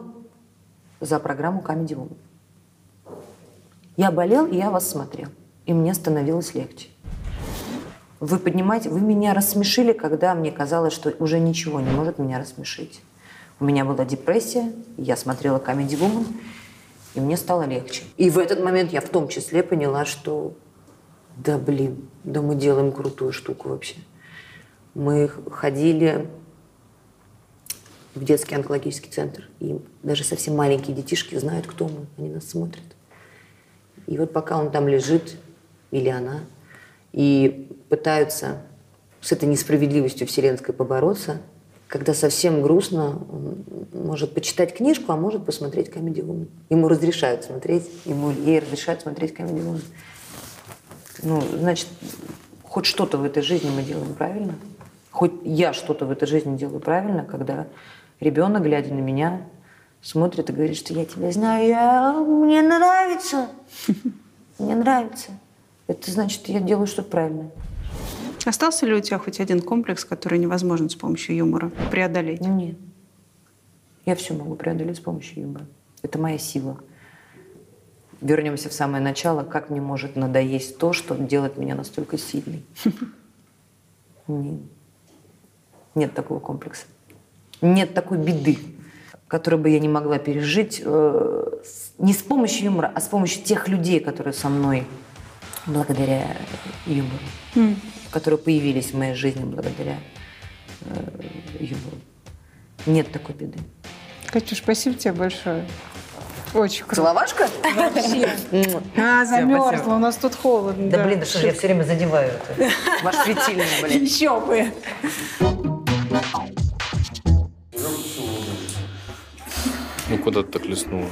за программу Comedy Woman. Я болел, и я вас смотрел. И мне становилось легче. Вы поднимаете, вы меня рассмешили, когда мне казалось, что уже ничего не может меня рассмешить. У меня была депрессия, я смотрела Comedy Woman, и мне стало легче. И в этот момент я в том числе поняла, что да блин, да мы делаем крутую штуку вообще. Мы ходили в детский онкологический центр, и даже совсем маленькие детишки знают, кто мы, они нас смотрят. И вот пока он там лежит, или она, и пытаются с этой несправедливостью вселенской побороться, когда совсем грустно, он может почитать книжку, а может посмотреть Comedy Woman. Ему разрешают смотреть, ему, ей разрешают смотреть Comedy Woman. Ну, значит, хоть что-то в этой жизни мы делаем правильно. Хоть я что-то в этой жизни делаю правильно, когда ребенок, глядя на меня, смотрит и говорит, что я тебя знаю, я... мне нравится. Мне нравится. Это значит, я делаю что-то правильное. Остался ли у тебя хоть один комплекс, который невозможно с помощью юмора преодолеть? Нет. Я все могу преодолеть с помощью юмора. Это моя сила. Вернемся в самое начало. Как мне может надоесть то, что делает меня настолько сильной? Нет. Такого комплекса. Нет такой беды, которую бы я не могла пережить э, не с помощью юмора, а с помощью тех людей, которые со мной благодаря юмору, которые появились в моей жизни благодаря э, юмору. Нет такой беды. Катюш, спасибо тебе большое. Очень круто. Целовашка? А, замерзла, у нас тут холодно. Да блин, да что же я все время задеваю это? Ваш светильник, блин. Еще бы. Ну куда ты так леснула?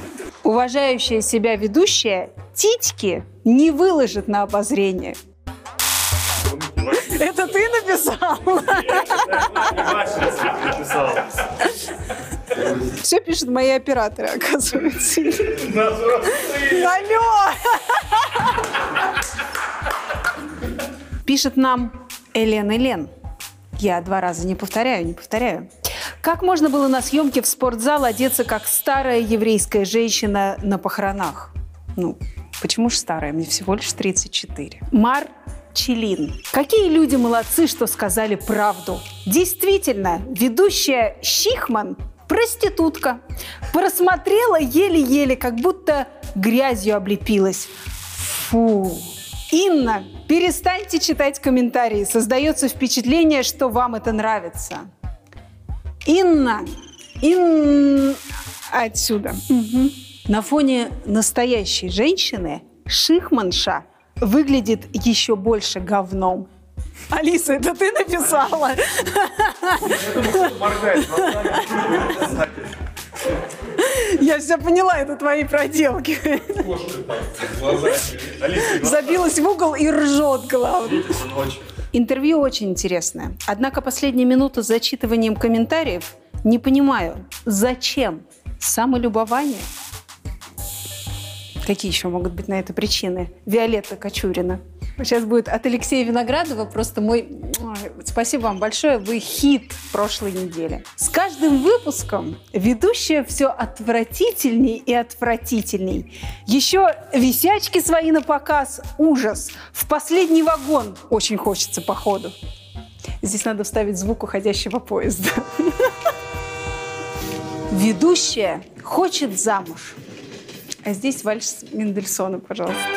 Уважающая себя ведущая титьки не выложит на обозрение. Это ты написал? Все пишут мои операторы, оказывается. Алло! Пишет нам Элен Элен. Я два раза не повторяю, не повторяю. Как можно было на съемке в спортзал одеться как старая еврейская женщина на похоронах? Ну, почему же старая? Мне всего лишь 34. Мар Челин. Какие люди молодцы, что сказали правду. Действительно, ведущая Щихман – проститутка. Просмотрела еле-еле, как будто грязью облепилась. Фу. Инна, перестаньте читать комментарии. Создается впечатление, что вам это нравится. Инна, Ин... Отсюда. Мгм. На фоне настоящей женщины Шихманша выглядит еще больше говном. Алиса, это ты написала? Я все поняла, это твои проделки. Забилась в угол и ржет, главное. Интервью очень интересное. Однако последние минуты с зачитыванием комментариев не понимаю, зачем самолюбование? Какие еще могут быть на это причины? Виолетта Кочурина. Сейчас будет от Алексея Виноградова просто мой... Ой, Спасибо вам большое, вы хит прошлой недели. С каждым выпуском ведущая все отвратительней и отвратительней. Еще висячки свои на показ. Ужас. В последний вагон очень хочется, походу. Здесь надо вставить звук уходящего поезда. Ведущая хочет замуж. А здесь вальс Мендельсона, пожалуйста.